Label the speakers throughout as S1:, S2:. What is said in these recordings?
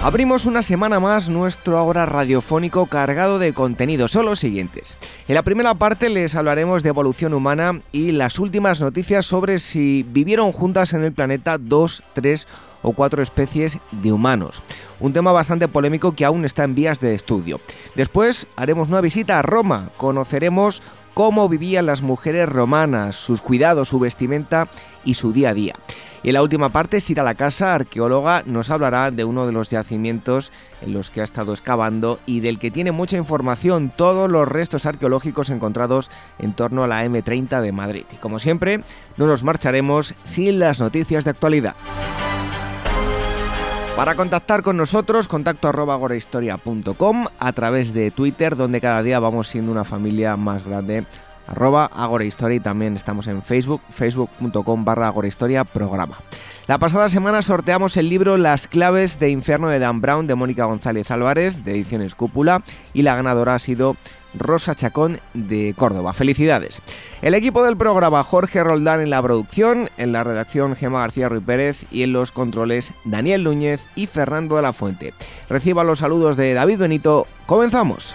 S1: Abrimos una semana más nuestro ahora radiofónico cargado de contenidos. Son los siguientes. En la primera parte les hablaremos de evolución humana y las últimas noticias sobre si vivieron juntas en el planeta dos, tres o cuatro especies de humanos. Un tema bastante polémico que aún está en vías de estudio. Después haremos una visita a Roma. Conoceremos cómo vivían las mujeres romanas, sus cuidados, su vestimenta y su día a día. Y en la última parte, Sira la Casa, arqueóloga, nos hablará de uno de los yacimientos en los que ha estado excavando y del que tiene mucha información, todos los restos arqueológicos encontrados en torno a la M30 de Madrid. Y como siempre, no nos marcharemos sin las noticias de actualidad. Para contactar con nosotros, contacto arroba agorahistoria.com a través de Twitter, donde cada día vamos siendo una familia más grande arroba agorahistoria y también estamos en Facebook, facebook.com barra agorahistoria programa. La pasada semana sorteamos el libro Las claves de infierno de Dan Brown de Mónica González Álvarez de Ediciones Cúpula y la ganadora ha sido Rosa Chacón de Córdoba. Felicidades. El equipo del programa Jorge Roldán en la producción, en la redacción Gema García Ruiz Pérez y en los controles Daniel Núñez y Fernando de la Fuente. Reciba los saludos de David Benito. Comenzamos.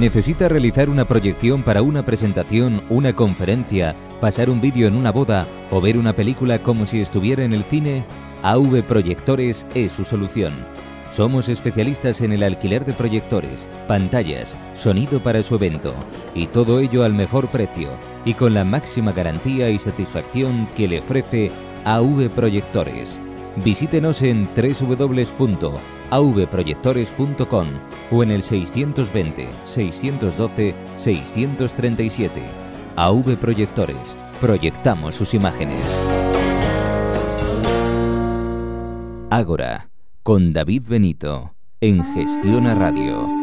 S2: ¿Necesita realizar una proyección para una presentación, una conferencia, pasar un vídeo en una boda o ver una película como si estuviera en el cine? AV Proyectores es su solución. Somos especialistas en el alquiler de proyectores, pantallas, sonido para su evento y todo ello al mejor precio y con la máxima garantía y satisfacción que le ofrece AV Proyectores. Visítenos en www.avproyectores.com o en el 620 612 637. AV Proyectores. Proyectamos sus imágenes. Ágora, con David Benito, en Gestión a Radio.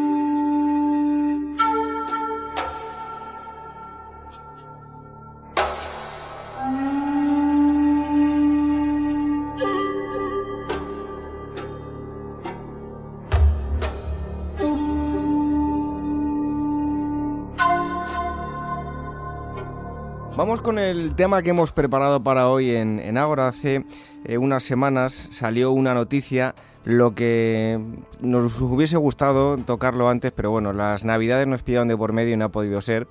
S1: Con el tema que hemos preparado para hoy en, en Ágora. Hace eh, unas semanas salió una noticia, lo que nos hubiese gustado tocarlo antes, pero bueno, las navidades nos pillaron de por medio y no ha podido ser.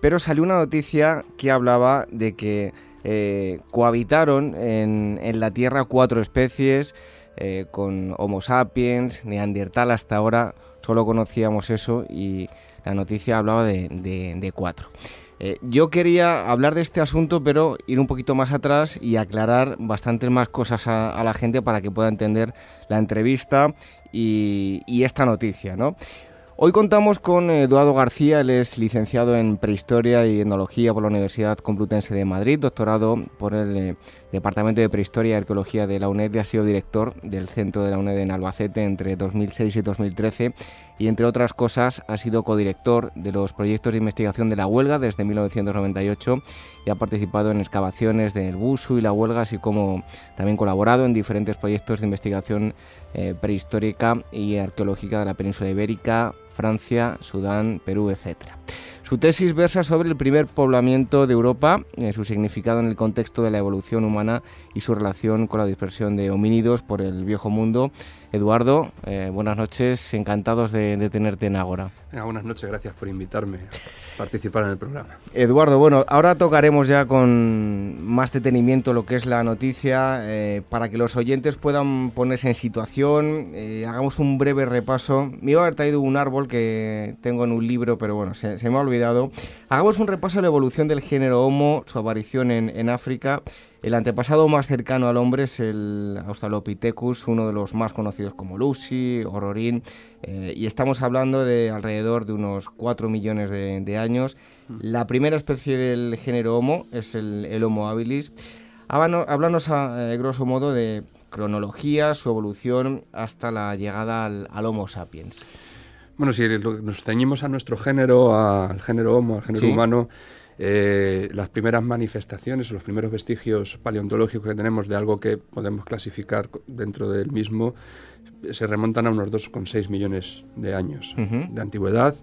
S1: Pero salió una noticia que hablaba de que eh, cohabitaron en, la Tierra cuatro especies, eh, con Homo sapiens, Neandertal hasta ahora, solo conocíamos eso y la noticia hablaba de cuatro. Eh, yo quería hablar de este asunto, pero ir un poquito más atrás y aclarar bastantes más cosas a, la gente para que pueda entender la entrevista y, y esta noticia, ¿no? Hoy contamos con Eduardo García, él es licenciado en Prehistoria y Etnología por la Universidad Complutense de Madrid, doctorado por el eh, Departamento de Prehistoria y Arqueología de la UNED y ha sido director del Centro de la UNED en Albacete entre 2006 y 2013 y entre otras cosas ha sido codirector de los proyectos de investigación de la huelga desde 1998 y ha participado en excavaciones del Busu y la huelga, así como también colaborado en diferentes proyectos de investigación eh, prehistórica y arqueológica de la península ibérica, Francia, Sudán, Perú, etc. Su tesis versa sobre el primer poblamiento de Europa, eh, su significado en el contexto de la evolución humana y su relación con la dispersión de homínidos por el viejo mundo. Eduardo, eh, buenas noches, encantados de, de tenerte en Ágora.
S3: Ah, buenas noches, gracias por invitarme a participar en el programa.
S1: Eduardo, bueno, ahora tocaremos ya con más detenimiento lo que es la noticia, eh, para que los oyentes puedan ponerse en situación, eh, hagamos un breve repaso. Me iba a haber traído un árbol que tengo en un libro, pero bueno, se, se me ha olvidado. Hagamos un repaso de la evolución del género Homo, su aparición en, en África. El antepasado más cercano al hombre es el Australopithecus, uno de los más conocidos como Lucy, Ororin, eh, y estamos hablando de alrededor de unos 4 millones de, de años. La primera especie del género Homo es el, el Homo habilis. Háblanos, a grosso modo de cronología, su evolución hasta la llegada al, Homo sapiens.
S3: Bueno, si nos ceñimos a nuestro género, al género Homo, al género humano, eh, las primeras manifestaciones, los primeros vestigios paleontológicos que tenemos de algo que podemos clasificar dentro del mismo se remontan a unos 2,6 millones de años de antigüedad.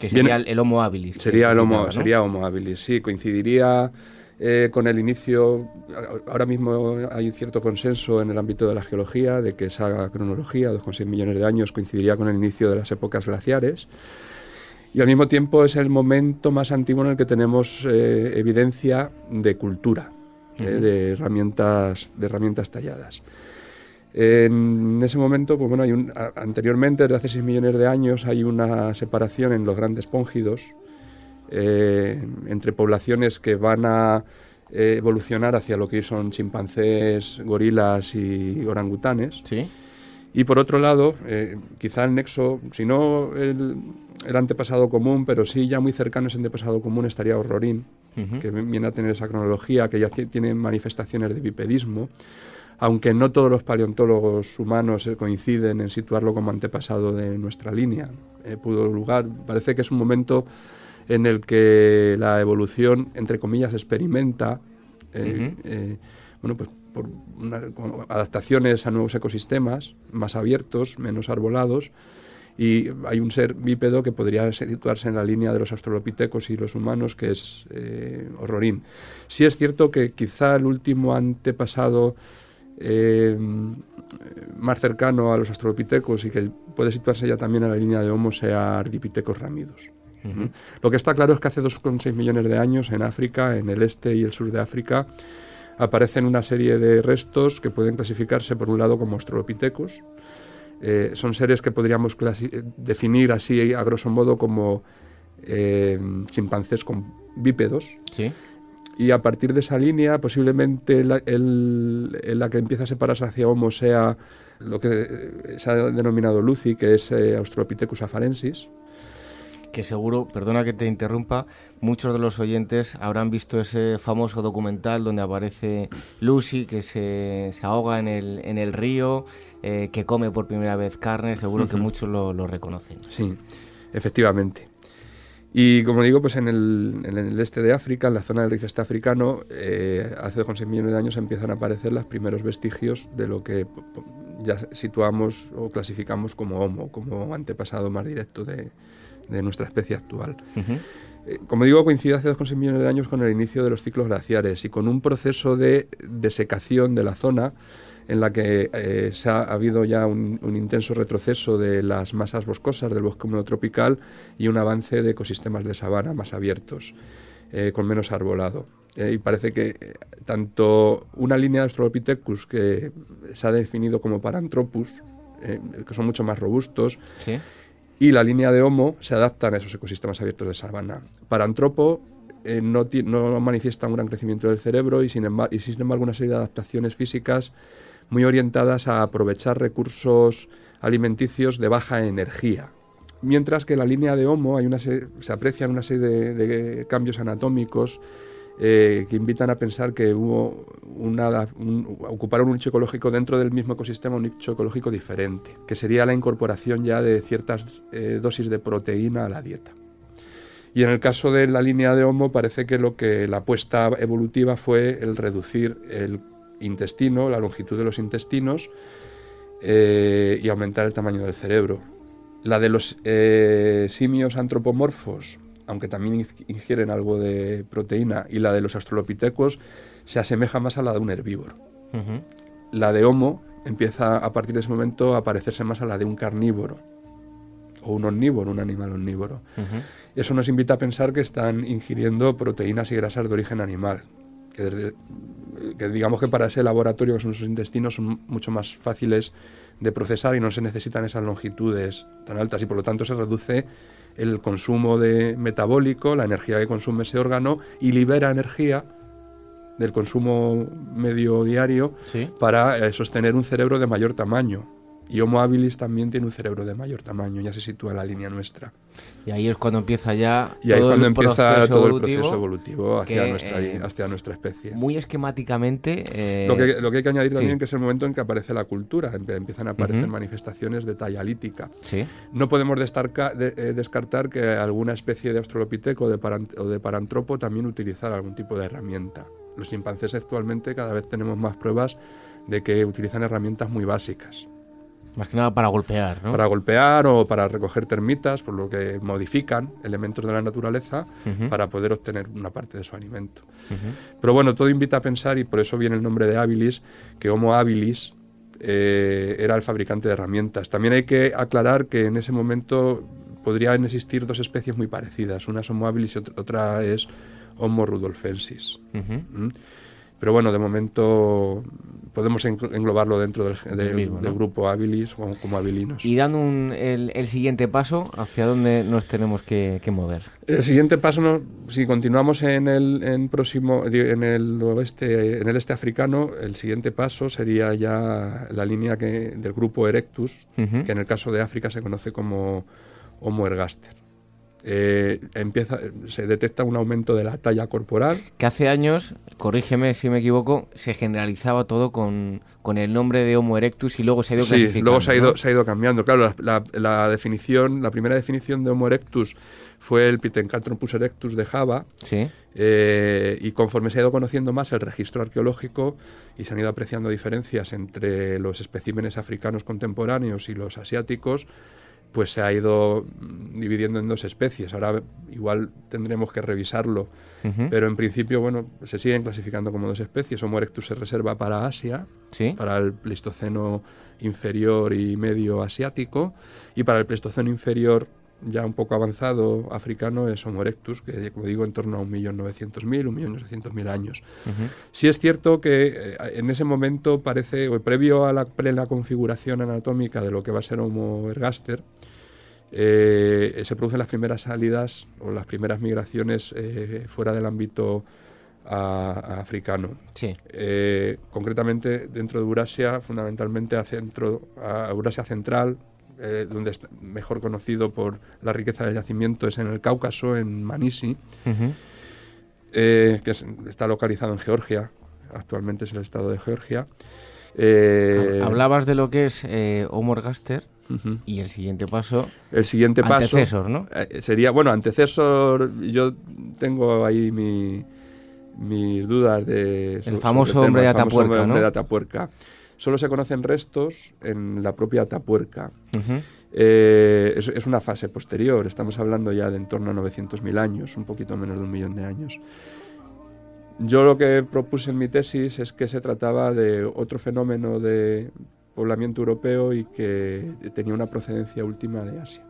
S1: Que sería el Homo habilis.
S3: Sería el Homo, sería Homo habilis, sí, coincidiría eh, con el inicio, ahora mismo hay cierto consenso en el ámbito de la geología de que esa cronología, 2,6 millones de años, coincidiría con el inicio de las épocas glaciares. Y al mismo tiempo es el momento más antiguo en el que tenemos eh, evidencia de cultura, eh, de, herramientas, de herramientas talladas. En ese momento, pues bueno, hay un, anteriormente, desde hace 6 millones de años, hay una separación en los grandes póngidos, eh, entre poblaciones que van a eh, evolucionar hacia lo que son chimpancés, gorilas y orangutanes.
S1: ¿Sí?
S3: Y por otro lado, eh, quizá el nexo, si no el, antepasado común, pero sí ya muy cercano a ese antepasado común estaría Horrorín, que viene a tener esa cronología, que ya tiene manifestaciones de bipedismo, aunque no todos los paleontólogos humanos coinciden en situarlo como antepasado de nuestra línea. pudo lugar, parece que es un momento en el que la evolución, entre comillas, experimenta, eh, eh, bueno, pues por adaptaciones a nuevos ecosistemas más abiertos, menos arbolados, y hay un ser bípedo que podría situarse en la línea de los australopitecos y los humanos, que es eh, Horrorín. Sí es cierto que quizá el último antepasado eh, más cercano a los australopitecos y que puede situarse ya también en la línea de Homo sea Ardipithecus ramidos. Lo que está claro es que hace 2,6 millones de años en África, en el este y el sur de África, aparecen una serie de restos que pueden clasificarse por un lado como Australopithecus. Eh, son seres que podríamos definir así a grosso modo como eh, chimpancés con bípedos. Y a partir de esa línea, posiblemente la, la que empieza a separarse hacia Homo sea lo que se ha denominado Lucy, que es eh, Australopithecus afarensis
S1: que seguro, perdona que te interrumpa, muchos de los oyentes habrán visto ese famoso documental donde aparece Lucy que se, ahoga en el, en el río, eh, que come por primera vez carne, seguro que muchos lo, reconocen.
S3: Sí, efectivamente. Y como digo, pues en el, en el, este de África, en la zona del rifeste africano, eh, hace 2,6 millones de años empiezan a aparecer los primeros vestigios de lo que ya situamos o clasificamos como Homo, como antepasado más directo de, de nuestra especie actual. Eh, como digo, coincide hace 2,6 millones de años con el inicio de los ciclos glaciares y con un proceso de desecación de la zona en la que eh, se ha, habido ya un, intenso retroceso de las masas boscosas del bosque húmedo tropical y un avance de ecosistemas de sabana más abiertos, eh, con menos arbolado. y parece que tanto una línea de Australopithecus que se ha definido como Paranthropus, que son mucho más robustos,
S1: ¿Sí?
S3: Y la línea de Homo se adaptan a esos ecosistemas abiertos de sabana. Para Antropo eh, no, no, manifiesta un gran crecimiento del cerebro y sin, embargo, y sin embargo una serie de adaptaciones físicas muy orientadas a aprovechar recursos alimenticios de baja energía. Mientras que en la línea de Homo hay una se, aprecian una serie de cambios anatómicos eh, que invitan a pensar que hubo un, ocuparon un nicho ecológico dentro del mismo ecosistema, un nicho ecológico diferente, que sería la incorporación ya de ciertas eh, dosis de proteína a la dieta. Y en el caso de la línea de Homo parece que lo que la apuesta evolutiva fue el reducir el intestino, la longitud de los intestinos eh, y aumentar el tamaño del cerebro. La de los simios antropomorfos aunque también ingieren algo de proteína, y la de los australopitecos se asemeja más a la de un herbívoro. La de Homo empieza a partir de ese momento a parecerse más a la de un carnívoro o un omnívoro, un animal omnívoro. Eso nos invita a pensar que están ingiriendo proteínas y grasas de origen animal, que, que digamos que para ese laboratorio que son sus intestinos son mucho más fáciles de procesar y no se necesitan esas longitudes tan altas y por lo tanto se reduce el consumo de metabólico, la energía que consume ese órgano y libera energía del consumo medio diario para eh, sostener un cerebro de mayor tamaño. Y Homo habilis también tiene un cerebro de mayor tamaño, ya se sitúa en la línea nuestra.
S1: Y ahí es cuando empieza ya
S3: y ahí todo cuando el empieza todo el proceso evolutivo hacia, nuestra,
S1: eh,
S3: hacia nuestra especie.
S1: Muy esquemáticamente...
S3: Eh, lo, que, lo, que, hay que añadir también que es el momento en que aparece la cultura, empiezan a aparecer manifestaciones de talla lítica.
S1: ¿Sí?
S3: No podemos eh, descartar que alguna especie de australopiteco de o de parantropo también utilizara algún tipo de herramienta. Los chimpancés actualmente cada vez tenemos más pruebas de que utilizan herramientas muy básicas.
S1: Más que nada para golpear, ¿no?
S3: Para golpear o para recoger termitas, por lo que modifican elementos de la naturaleza para poder obtener una parte de su alimento. Pero bueno, todo invita a pensar, y por eso viene el nombre de habilis, que Homo habilis eh, era el fabricante de herramientas. También hay que aclarar que en ese momento podrían existir dos especies muy parecidas. Una es Homo habilis y otra es Homo rudolfensis. Pero bueno, de momento podemos englobarlo dentro del, grupo habilis como, como, habilinos.
S1: Y dando el, siguiente paso, ¿hacia dónde nos tenemos que, mover?
S3: El siguiente paso, si continuamos en el próximo, en el oeste, en el este africano, el siguiente paso sería ya la línea que, del grupo Erectus, que en el caso de África se conoce como Homo ergaster. Eh, empieza, se detecta un aumento de la talla corporal.
S1: Que hace años, corrígeme si me equivoco, se generalizaba todo con, el nombre de Homo erectus y luego se ha ido
S3: sí, luego se ha ido, se ha ido cambiando. Claro, la, definición, la primera definición de Homo erectus fue el Pithecanthropus erectus de Java.
S1: Sí.
S3: Eh, y conforme se ha ido conociendo más el registro arqueológico y se han ido apreciando diferencias entre los especímenes africanos contemporáneos y los asiáticos, pues se ha ido mm, dividiendo en dos especies. Ahora igual tendremos que revisarlo, pero en principio, bueno, se siguen clasificando como dos especies. Homo erectus se reserva para Asia, para el Pleistoceno inferior y medio asiático, y para el Pleistoceno inferior ya un poco avanzado africano es Homo erectus, que como digo en torno a 1.900.000, 1.800.000 años. Sí es cierto que eh, en ese momento parece, o previo a la plena configuración anatómica de lo que va a ser Homo ergaster, eh, se producen las primeras salidas o las primeras migraciones eh, fuera del ámbito africano. concretamente dentro de Eurasia, fundamentalmente a, centro, a Eurasia central, eh, donde es mejor conocido por la riqueza del yacimiento es en el Cáucaso, en Manisi, eh, que está localizado en Georgia, actualmente es el estado de Georgia.
S1: Eh, hablabas de lo que es Homo ergaster y el siguiente paso.
S3: El siguiente paso.
S1: Antecesor, ¿no?
S3: sería, bueno, antecesor, yo tengo ahí mis dudas de.
S1: El famoso hombre de Atapuerca.
S3: Hombre de Atapuerca. Solo se conocen restos en la propia Atapuerca. Eh, es, una fase posterior, estamos hablando ya de en torno a 900.000 años, un poquito menos de un millón de años. Yo lo que propuse en mi tesis es que se trataba de otro fenómeno de poblamiento europeo y que tenía una procedencia última de Asia.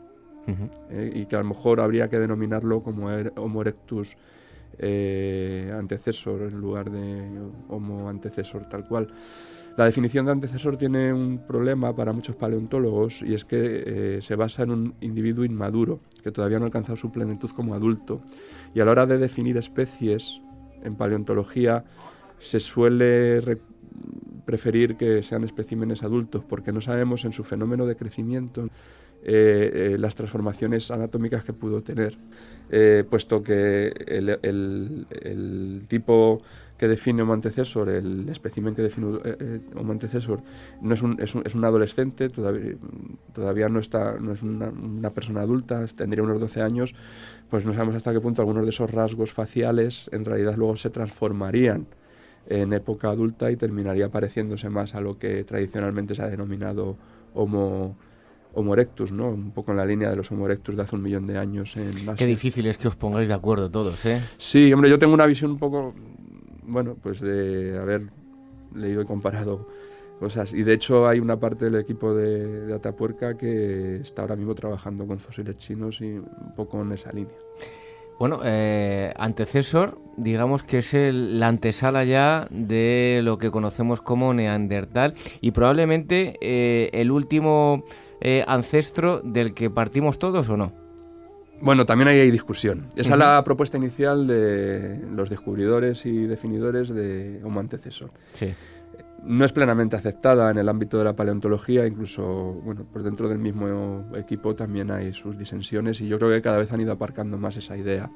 S3: Eh, y que a lo mejor habría que denominarlo como er, Homo erectus eh, antecesor en lugar de Homo antecesor tal cual. La definición de antecesor tiene un problema para muchos paleontólogos y es que eh, se basa en un individuo inmaduro que todavía no ha alcanzado su plenitud como adulto. Y a la hora de definir especies en paleontología se suele preferir que sean especímenes adultos porque no sabemos en su fenómeno de crecimiento eh, eh, las transformaciones anatómicas que pudo tener, puesto que el tipo que define Homo antecesor, el espécimen que define eh, eh, Homo antecesor, no es un, es un, es un adolescente, todavía, todavía no, está, no es una, persona adulta, tendría unos 12 años, pues no sabemos hasta qué punto algunos de esos rasgos faciales en realidad luego se transformarían en época adulta y terminaría pareciéndose más a lo que tradicionalmente se ha denominado Homo, Homo erectus, ¿no? Un poco en la línea de los Homo erectus de hace un millón de años en Asia.
S1: Qué difícil es que os pongáis de acuerdo todos, ¿eh?
S3: Sí, hombre, yo tengo una visión un poco bueno, pues de haber leído y comparado cosas. Y de hecho hay una parte del equipo de, Atapuerca que está ahora mismo trabajando con fósiles chinos y un poco en esa línea.
S1: Bueno, eh, antecesor, digamos que es el, la antesala ya de lo que conocemos como Neandertal y probablemente eh, el último eh, ancestro del que partimos todos o no.
S3: Bueno, también ahí hay discusión. Esa es la propuesta inicial de los descubridores y definidores de Homo antecesor.
S1: Sí.
S3: no es plenamente aceptada en el ámbito de la paleontología, incluso bueno, por dentro del mismo equipo también hay sus disensiones y yo creo que cada vez han ido aparcando más esa idea.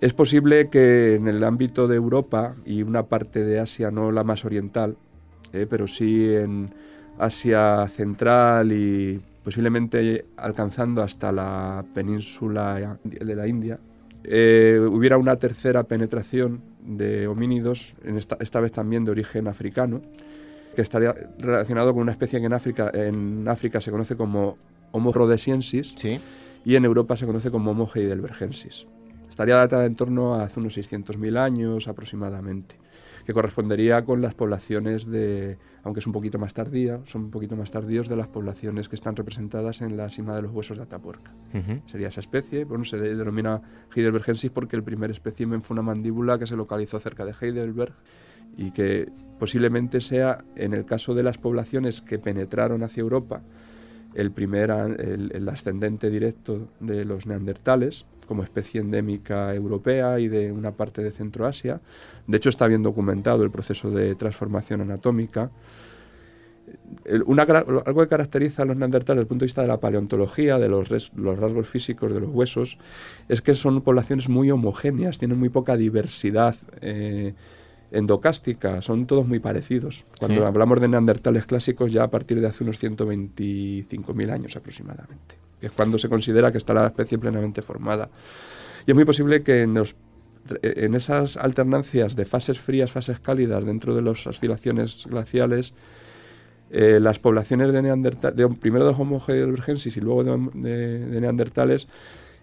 S3: Es posible que en el ámbito de Europa y una parte de Asia, no la más oriental, eh, pero sí en Asia central y posiblemente alcanzando hasta la península de la India, eh, hubiera una tercera penetración de homínidos, en esta, esta, vez también de origen africano, que estaría relacionado con una especie que en África, en África se conoce como Homo rhodesiensis y en Europa se conoce como Homo heidelbergensis. Estaría datada en torno a hace unos 600.000 años aproximadamente que correspondería con las poblaciones de, aunque es un poquito más tardía, son un poquito más tardíos de las poblaciones que están representadas en la cima de los huesos de Atapuerca. Sería esa especie, bueno, se denomina Heidelbergensis porque el primer espécimen fue una mandíbula que se localizó cerca de Heidelberg y que posiblemente sea, en el caso de las poblaciones que penetraron hacia Europa, el primer, el ascendente directo de los neandertales, como especie endémica europea y de una parte de Centroasia. De hecho, está bien documentado el proceso de transformación anatómica. algo que caracteriza a los neandertales desde el punto de vista de la paleontología, de los, rasgos físicos de los huesos, es que son poblaciones muy homogéneas, tienen muy poca diversidad eh, endocástica, son todos muy parecidos. Cuando hablamos de neandertales clásicos, ya a partir de hace unos 125.000 años aproximadamente que es cuando se considera que está la especie plenamente formada. Y es muy posible que en, en esas alternancias de fases frías, fases cálidas dentro de las oscilaciones glaciales, eh, las poblaciones de neandertales, de, primero de Homo heidelbergensis y luego de, neandertales,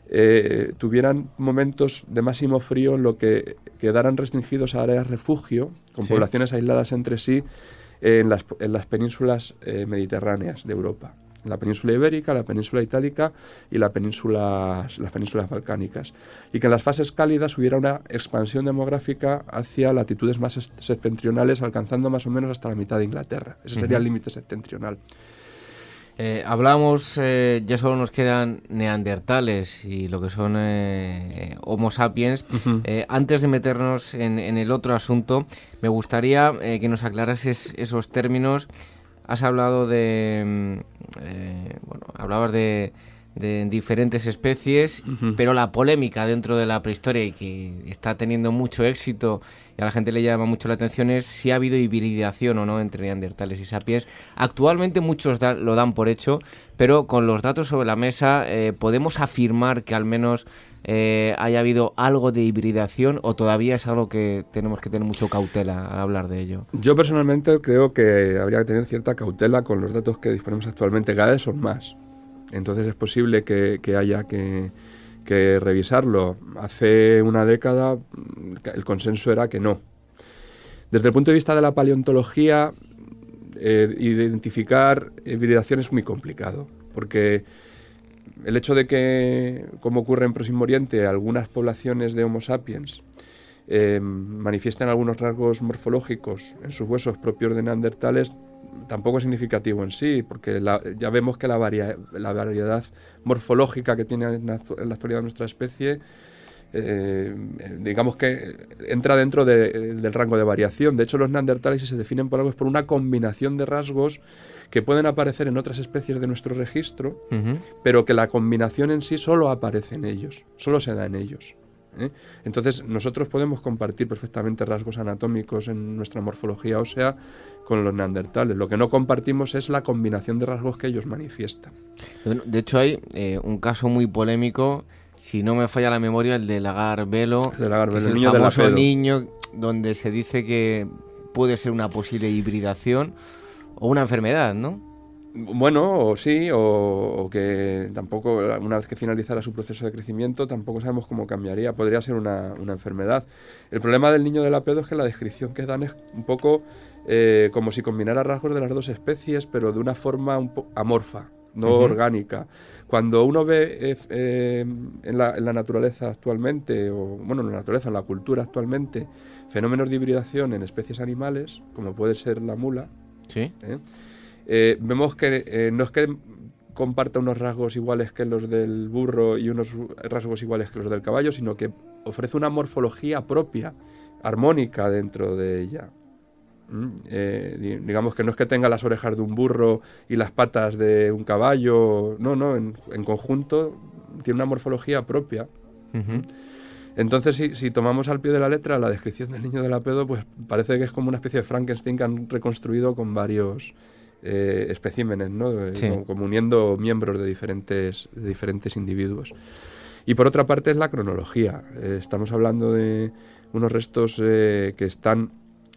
S3: eh, tuvieran momentos de máximo frío en lo que quedaran restringidos a áreas refugio, con poblaciones aisladas entre sí, en, las, en las penínsulas eh, mediterráneas de Europa la península ibérica, la península itálica y la península, las penínsulas balcánicas. Y que en las fases cálidas hubiera una expansión demográfica hacia latitudes más septentrionales, alcanzando más o menos hasta la mitad de Inglaterra. Ese sería el límite septentrional.
S1: Eh, hablamos, eh, ya solo nos quedan neandertales y lo que son eh, Homo sapiens. antes de meternos en, en, el otro asunto, me gustaría que nos aclarases esos términos has hablado de, mm, eh, bueno, hablabas de, diferentes especies, pero la polémica dentro de la prehistoria y que está teniendo mucho éxito y a la gente le llama mucho la atención es si ha habido hibridación o no entre neandertales y sapiens. Actualmente muchos lo dan por hecho, pero con los datos sobre la mesa eh, podemos afirmar que al menos eh, haya habido algo de hibridación o todavía es algo que tenemos que tener mucho cautela al hablar de ello?
S3: Yo personalmente creo que habría que tener cierta cautela con los datos que disponemos actualmente, cada vez son más. Entonces es posible que, haya que, revisarlo. Hace una década el consenso era que no. Desde el punto de vista de la paleontología, eh, identificar hibridación es muy complicado, porque el hecho de que, como ocurre en Próximo Oriente, algunas poblaciones de Homo sapiens eh, manifiesten algunos rasgos morfológicos en sus huesos propios de neandertales tampoco es significativo en sí, porque ya vemos que la, variedad morfológica que tiene en la, actualidad nuestra especie, eh, digamos que entra dentro del rango de variación. De hecho, los neandertales, si se definen por algo, es por una combinación de rasgos que pueden aparecer en otras especies de nuestro registro, pero que la combinación en sí solo aparece en ellos, solo se da en ellos. ¿eh? Entonces nosotros podemos compartir perfectamente rasgos anatómicos en nuestra morfología ósea con los neandertales. Lo que no compartimos es la combinación de rasgos que ellos manifiestan.
S1: de hecho hay eh, un caso muy polémico, si no me falla la memoria, el de Lagar Velo, el, niño famoso niño donde se dice que puede ser una posible hibridación o una enfermedad, ¿no?
S3: Bueno, o sí, o, que tampoco, una vez que finalizara su proceso de crecimiento, tampoco sabemos cómo cambiaría. Podría ser una, enfermedad. El problema del niño de la pedo es que la descripción que dan es un poco eh, como si combinara rasgos de las dos especies, pero de una forma un amorfa, no orgánica. Cuando uno ve eh, eh, en, la, en, la, naturaleza actualmente, o bueno, en la naturaleza, en la cultura actualmente, fenómenos de hibridación en especies animales, como puede ser la mula,
S1: ¿Sí?
S3: ¿Eh? Eh, vemos que eh, no es que comparta unos rasgos iguales que los del burro y unos rasgos iguales que los del caballo, sino que ofrece una morfología propia, armónica dentro de ella. Eh, digamos que no es que tenga las orejas de un burro y las patas de un caballo, no, no, en, conjunto tiene una morfología propia. Entonces, si, tomamos al pie de la letra la descripción del niño de la pedo, pues parece que es como una especie de Frankenstein que han reconstruido con varios eh, especímenes, ¿no? Eh, como, uniendo miembros de diferentes, de diferentes individuos. Y por otra parte es la cronología. estamos hablando de unos restos que están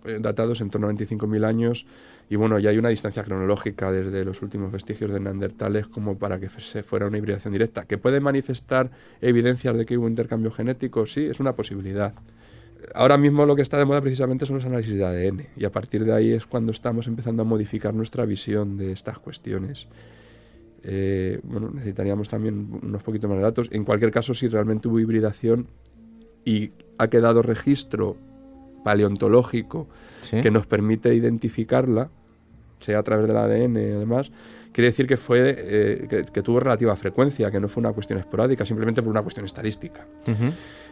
S3: eh, datados en torno a 25.000 años y bueno, ya hay una distancia cronológica desde los últimos vestigios de neandertales como para que se fuera una hibridación directa. ¿Que puede manifestar evidencias de que hubo intercambio genético? Sí, es una posibilidad. Ahora mismo lo que está de moda precisamente son los análisis de ADN y a partir de ahí es cuando estamos empezando a modificar nuestra visión de estas cuestiones. Eh, bueno, necesitaríamos también unos poquitos más de datos. En cualquier caso, si realmente hubo hibridación y ha quedado registro paleontológico que nos permite identificarla, sea a través del ADN y demás, quiere decir que, fue, eh, que, tuvo relativa frecuencia, que no fue una cuestión esporádica, simplemente por una cuestión estadística.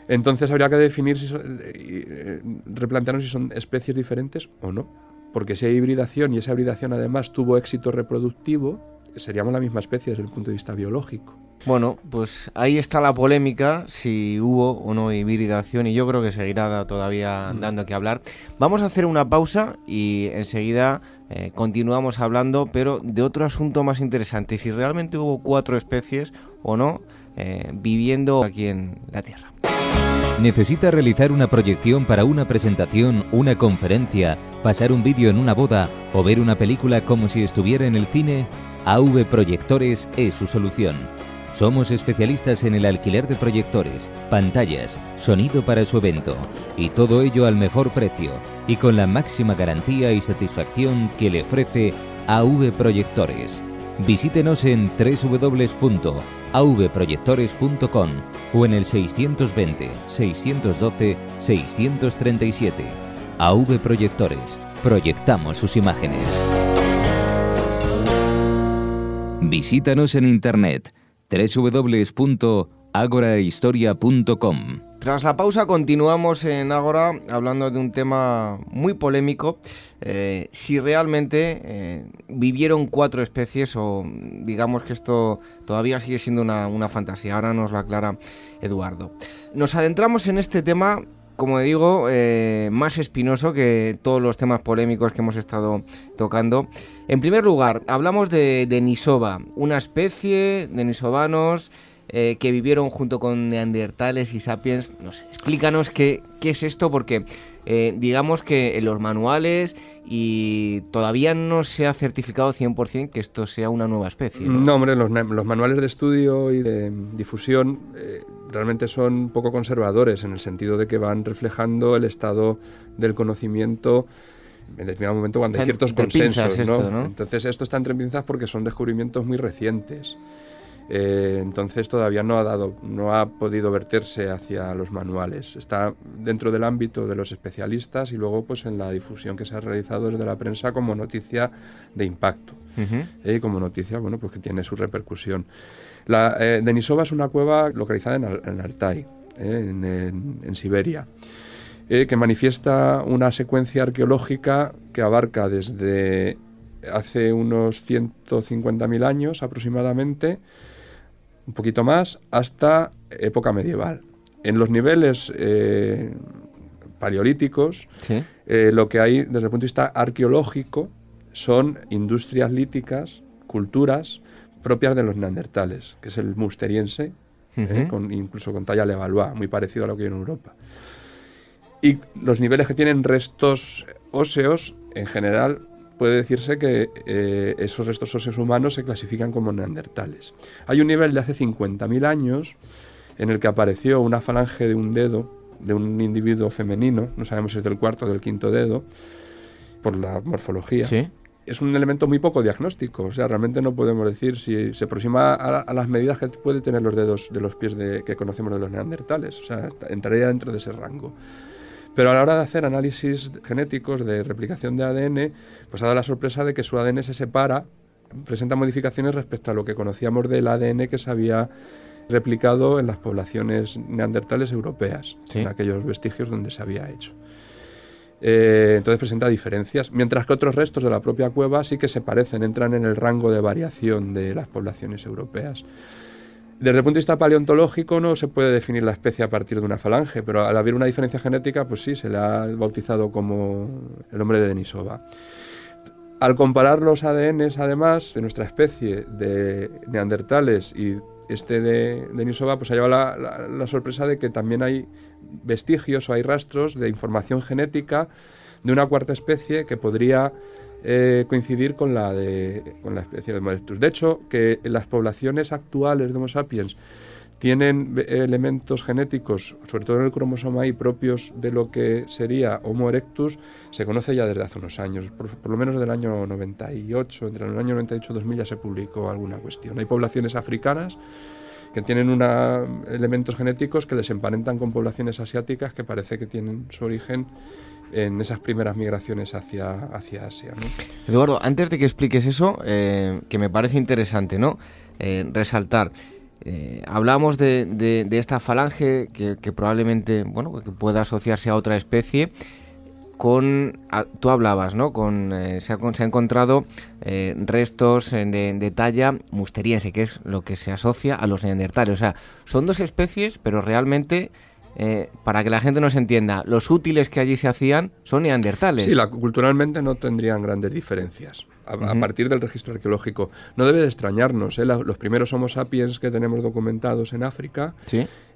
S3: Entonces habría que definir, si eh, replantearnos si son especies diferentes o no. Porque si hay hibridación y esa hibridación además tuvo éxito reproductivo, seríamos la misma especie desde el punto de vista biológico.
S1: Bueno, pues ahí está la polémica, si hubo o no hibridación, y yo creo que seguirá todavía mm. dando que hablar. Vamos a hacer una pausa y enseguida eh, continuamos hablando, pero de otro asunto más interesante, si realmente hubo cuatro especies o no eh, viviendo aquí en la Tierra.
S2: ¿Necesita realizar una proyección para una presentación, una conferencia, pasar un vídeo en una boda o ver una película como si estuviera en el cine? AV Proyectores es su solución somos especialistas en el alquiler de proyectores, pantallas, sonido para su evento y todo ello al mejor precio y con la máxima garantía y satisfacción que le ofrece AV Proyectores. Visítenos en www.avproyectores.com o en el 620 612 637. AV Proyectores. Proyectamos sus imágenes. Visítanos en internet www.agorahistoria.com.
S1: Tras la pausa continuamos en Agora hablando de un tema muy polémico, eh, si realmente eh, vivieron cuatro especies o digamos que esto todavía sigue siendo una, una fantasía, ahora nos lo aclara Eduardo. Nos adentramos en este tema como digo, eh, más espinoso que todos los temas polémicos que hemos estado tocando. En primer lugar, hablamos de Denisova, una especie de nisovanos eh, que vivieron junto con neandertales y sapiens. No sé, explícanos qué, qué es esto, porque eh, digamos que en los manuales y todavía no se ha certificado 100% que esto sea una nueva especie.
S3: No, hombre, los, los, manuales de estudio y de difusión realmente son poco conservadores en el sentido de que van reflejando el estado del conocimiento en determinado momento cuando hay ciertos consensos. Entonces esto está entre pinzas porque son descubrimientos muy recientes. Eh, entonces todavía no ha dado, no ha podido verterse hacia los manuales. Está dentro del ámbito de los especialistas y luego pues en la difusión que se ha realizado desde la prensa como noticia de impacto. Eh, como noticia, bueno, pues que tiene su repercusión. La, eh, Denisova es una cueva localizada en, Altai, eh, en, Siberia, eh, que manifiesta una secuencia arqueológica que abarca desde hace unos 150.000 años aproximadamente, un poquito más, hasta época medieval. En los niveles paleolíticos, lo que hay desde el punto de vista arqueológico son industrias líticas, culturas, propias de los neandertales, que es el musteriense, ¿eh? con, incluso con talla Levallois, muy parecido a lo que hay en Europa. Y los niveles que tienen restos óseos, en general, puede decirse que eh, esos restos óseos humanos se clasifican como neandertales. Hay un nivel de hace 50.000 años en el que apareció una falange de un dedo de un individuo femenino, no sabemos si es del cuarto o del quinto dedo, por la morfología. ¿Sí? Es un elemento muy poco diagnóstico. O sea, realmente no podemos decir si se aproxima a, las medidas que puede tener los dedos de los pies de, que conocemos de los neandertales. O sea, entraría dentro de ese rango. Pero a la hora de hacer análisis genéticos de replicación de ADN, pues ha dado la sorpresa de que su ADN se separa, presenta modificaciones respecto a lo que conocíamos del ADN que se había replicado en las poblaciones neandertales europeas, en aquellos vestigios donde se había hecho. Eh, entonces presenta diferencias, mientras que otros restos de la propia cueva sí que se parecen, entran en el rango de variación de las poblaciones europeas. Desde el punto de vista paleontológico no se puede definir la especie a partir de una falange, pero al haber una diferencia genética, pues sí, se le ha bautizado como el hombre de Denisova. Al comparar los ADNs, además, de nuestra especie, de neandertales y este de Denisova, pues ha llevado la sorpresa de que también hay vestigios o hay rastros de información genética de una cuarta especie que podría eh, coincidir con la, de, con la especie de Homo erectus. De hecho, que las poblaciones actuales de Homo sapiens tienen elementos genéticos, sobre todo en el cromosoma Y, propios de lo que sería Homo erectus, se conoce ya desde hace unos años, por, lo menos del año 98, entre el año 98 y 2000 ya se publicó alguna cuestión. Hay poblaciones africanas que tienen una, elementos genéticos que les emparentan con poblaciones asiáticas que parece que tienen su origen en esas primeras migraciones hacia, hacia Asia.
S1: Eduardo, antes de que expliques eso, eh, que me parece interesante, ¿no? Eh, resaltar. Eh, hablamos de, esta falange que, probablemente bueno, que pueda asociarse a otra especie. Con, tú hablabas, ¿no? Con, se, ha, se, ha, encontrado restos de, de, talla musteriense, que es lo que se asocia a los neandertales. O sea, son dos especies, pero realmente eh, para que la gente nos entienda, los útiles que allí se hacían son neandertales.
S3: Sí, culturalmente no tendrían grandes diferencias. A, partir del registro arqueológico. No debe de extrañarnos, ¿eh? los primeros Homo sapiens que tenemos documentados en África,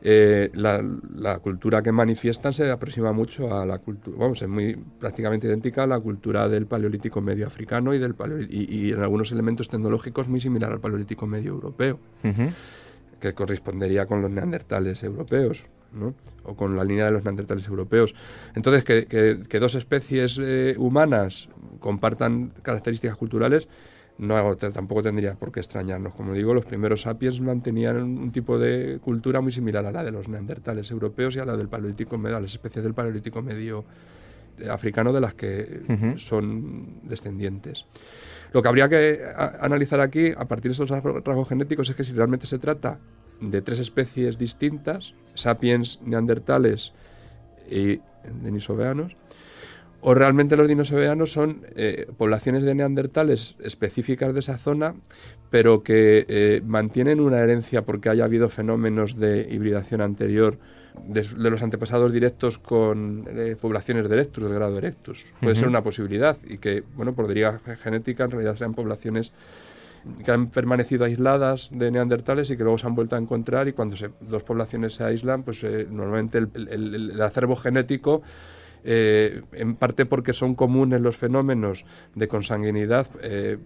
S3: eh, la, cultura que manifiestan se aproxima mucho a la cultura, vamos, es muy prácticamente idéntica a la cultura del paleolítico medio africano y, del y, en algunos elementos tecnológicos muy similar al paleolítico medio europeo, que correspondería con los neandertales europeos o con la línea de los neandertales europeos. Entonces, que, dos especies eh, humanas compartan características culturales no tampoco tendría por qué extrañarnos. Como digo, los primeros sapiens mantenían un tipo de cultura muy similar a la de los neandertales europeos y a la del paleolítico medio, a las especies del paleolítico medio eh, africano de las que son descendientes. Lo que habría que analizar aquí, a partir de esos rasgos genéticos, es que si realmente se trata de tres especies distintas, sapiens neandertales y denisoveanos, o realmente los dinosoveanos son eh, poblaciones de neandertales específicas de esa zona, pero que eh, mantienen una herencia porque haya habido fenómenos de hibridación anterior de, los antepasados directos con eh, poblaciones de Erectus, del grado Erectus. Puede ser una posibilidad y que, bueno, por deriva genética en realidad sean poblaciones que han permanecido aisladas de neandertales y que luego se han vuelto a encontrar y cuando dos poblaciones se aíslan, pues eh, normalmente el, acervo genético, eh, en parte porque son comunes los fenómenos de consanguinidad, eh,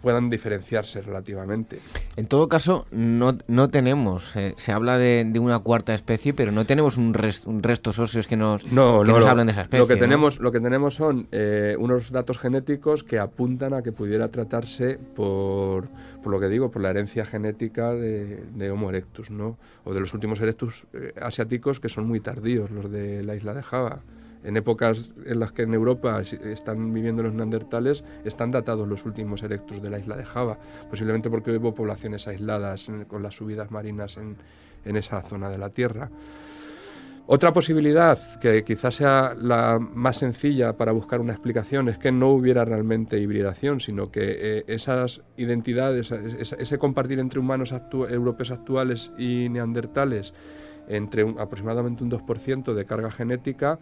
S3: puedan diferenciarse relativamente.
S1: En todo caso, no, no tenemos, eh, se habla de, una cuarta especie, pero no tenemos un, restos óseos que nos,
S3: no,
S1: que
S3: nos
S1: hablan de esa especie.
S3: Lo que, tenemos, lo que tenemos son eh, unos datos genéticos que apuntan a que pudiera tratarse por, por lo que digo, por la herencia genética de, Homo erectus, ¿no? o de los últimos erectus eh, asiáticos que son muy tardíos, los de la isla de Java en épocas en las que en Europa están viviendo los neandertales, están datados los últimos erectus de la isla de Java, posiblemente porque hubo poblaciones aisladas con las subidas marinas en, esa zona de la Tierra. Otra posibilidad, que quizás sea la más sencilla para buscar una explicación, es que no hubiera realmente hibridación, sino que eh, esas identidades, ese, compartir entre humanos europeos actuales y neandertales, entre aproximadamente un 2% de carga genética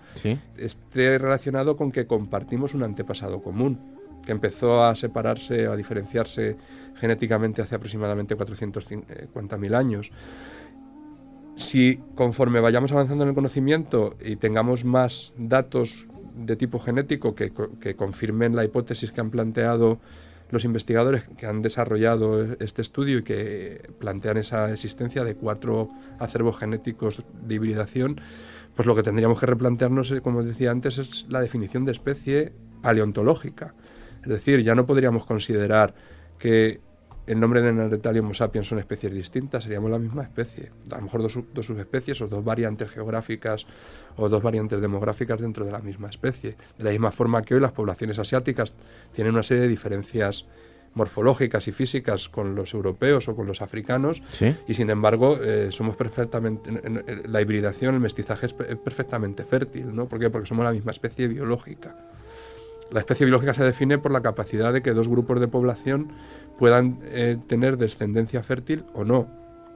S3: esté relacionado con que compartimos un antepasado común, que empezó a separarse, a diferenciarse genéticamente hace aproximadamente 450.000 años. Si conforme vayamos avanzando en el conocimiento y tengamos más datos de tipo genético que, que confirmen la hipótesis que han planteado los investigadores que han desarrollado este estudio y que plantean esa existencia de cuatro acervos genéticos de hibridación, pues lo que tendríamos que replantearnos, eh, como decía antes, es la definición de especie paleontológica. Es decir, ya no podríamos considerar que el nombre de Neandertal y Homo sapiens son especies distintas, seríamos la misma especie. A lo mejor dos, dos, subespecies o dos variantes geográficas o dos variantes demográficas dentro de la misma especie. De la misma forma que hoy las poblaciones asiáticas tienen una serie de diferencias morfológicas y físicas con los europeos o con los africanos y sin embargo eh, somos perfectamente la hibridación el mestizaje es, perfectamente fértil ¿no? ¿por qué? porque somos la misma especie biológica la especie biológica se define por la capacidad de que dos grupos de población puedan eh, tener descendencia fértil o no.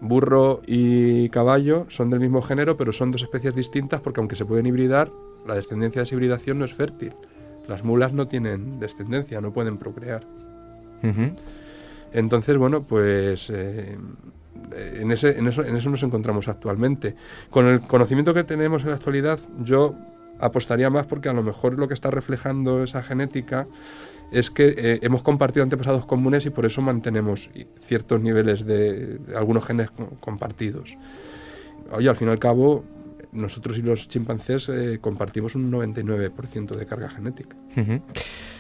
S3: Burro y caballo son del mismo género pero son dos especies distintas porque aunque se pueden hibridar la descendencia de esa hibridación no es fértil. Las mulas no tienen descendencia no pueden procrear. Entonces, bueno, pues eh, en, ese, en, eso, en eso nos encontramos actualmente. Con el conocimiento que tenemos en la actualidad, yo apostaría más porque a lo mejor lo que está reflejando esa genética es que eh, hemos compartido antepasados comunes y por eso mantenemos ciertos niveles de, algunos genes compartidos. Oye, al fin y al cabo, nosotros y los chimpancés eh, compartimos un 99% de carga genética.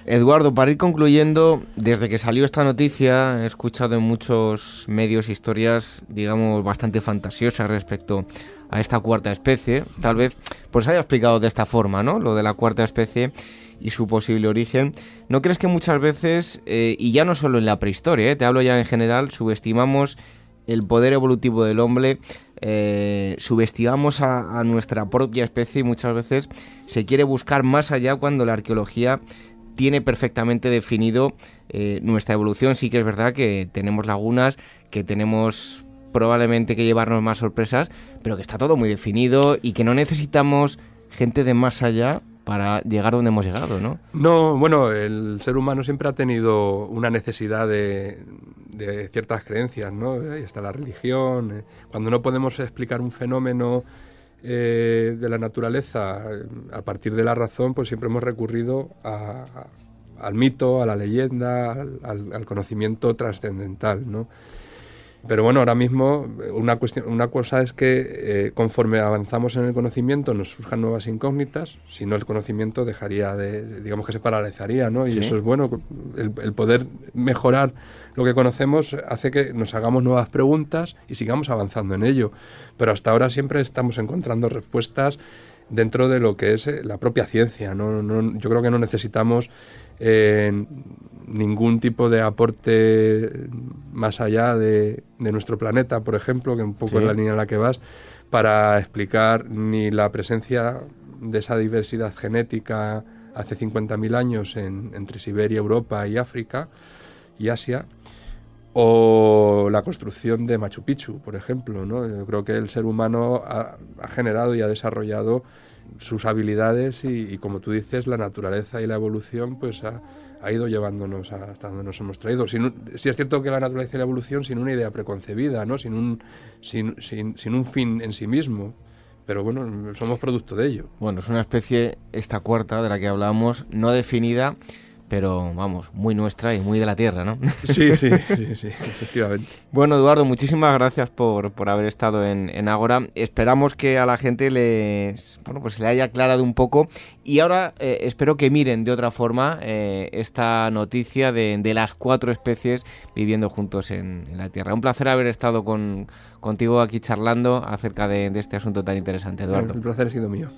S1: Eduardo, para ir concluyendo, desde que salió esta noticia he escuchado en muchos medios historias, digamos, bastante fantasiosas respecto a esta cuarta especie. Tal vez pues haya explicado de esta forma, ¿no? Lo de la cuarta especie y su posible origen. ¿No crees que muchas veces, eh, y ya no solo en la prehistoria, eh, te hablo ya en general, subestimamos el poder evolutivo del hombre, eh, subestimamos a, nuestra propia especie y muchas veces se quiere buscar más allá cuando la arqueología tiene perfectamente definido nuestra evolución. Sí que es verdad que tenemos lagunas, que tenemos probablemente que llevarnos más sorpresas, pero que está todo muy definido y que no necesitamos gente de más allá para llegar donde hemos llegado, ¿no?
S3: No, bueno, el ser humano siempre ha tenido una necesidad de, ciertas creencias, ¿no? Ahí está la religión. Eh, cuando no podemos explicar un fenómeno eh, de la naturaleza eh, a partir de la razón, pues siempre hemos recurrido al mito, a la leyenda, al, al conocimiento trascendental, ¿no? Pero bueno, ahora mismo una, cuestión, una cosa es que eh, conforme avanzamos en el conocimiento nos surjan nuevas incógnitas, si no el conocimiento dejaría de, digamos que se paralizaría, ¿no? Y eso es bueno, el, poder mejorar lo que conocemos hace que nos hagamos nuevas preguntas y sigamos avanzando en ello. Pero hasta ahora siempre estamos encontrando respuestas dentro de lo que es eh, la propia ciencia, ¿no? no yo creo que no necesitamos eh, ningún tipo de aporte más allá de, nuestro planeta, por ejemplo, que un poco es la línea en la que vas, para explicar ni la presencia de esa diversidad genética hace 50.000 años entre Siberia, Europa y África y Asia, o la construcción de Machu Picchu, por ejemplo. ¿no? Yo creo que el ser humano ha, generado y ha desarrollado sus habilidades y, como tú dices, la naturaleza y la evolución pues ha, ha ido llevándonos hasta donde nos hemos traído. Si es cierto que la naturaleza y la evolución sin una idea preconcebida, ¿no? sin, un, sin, sin, sin un fin en sí mismo pero bueno, somos producto de ello.
S1: Bueno, es una especie, esta cuarta de la que hablamos, no definida, pero vamos, muy nuestra y muy de la tierra, ¿no?
S3: Sí, sí, sí, sí, efectivamente.
S1: Bueno, Eduardo, muchísimas gracias por, haber estado en, en Ágora. Esperamos que a la gente les, bueno, pues se le haya aclarado un poco y ahora eh, espero que miren de otra forma eh, esta noticia de, de, las cuatro especies viviendo juntos en, en la Tierra. Un placer haber estado con contigo aquí charlando acerca de, este asunto tan interesante, Eduardo.
S3: El placer ha sido mío.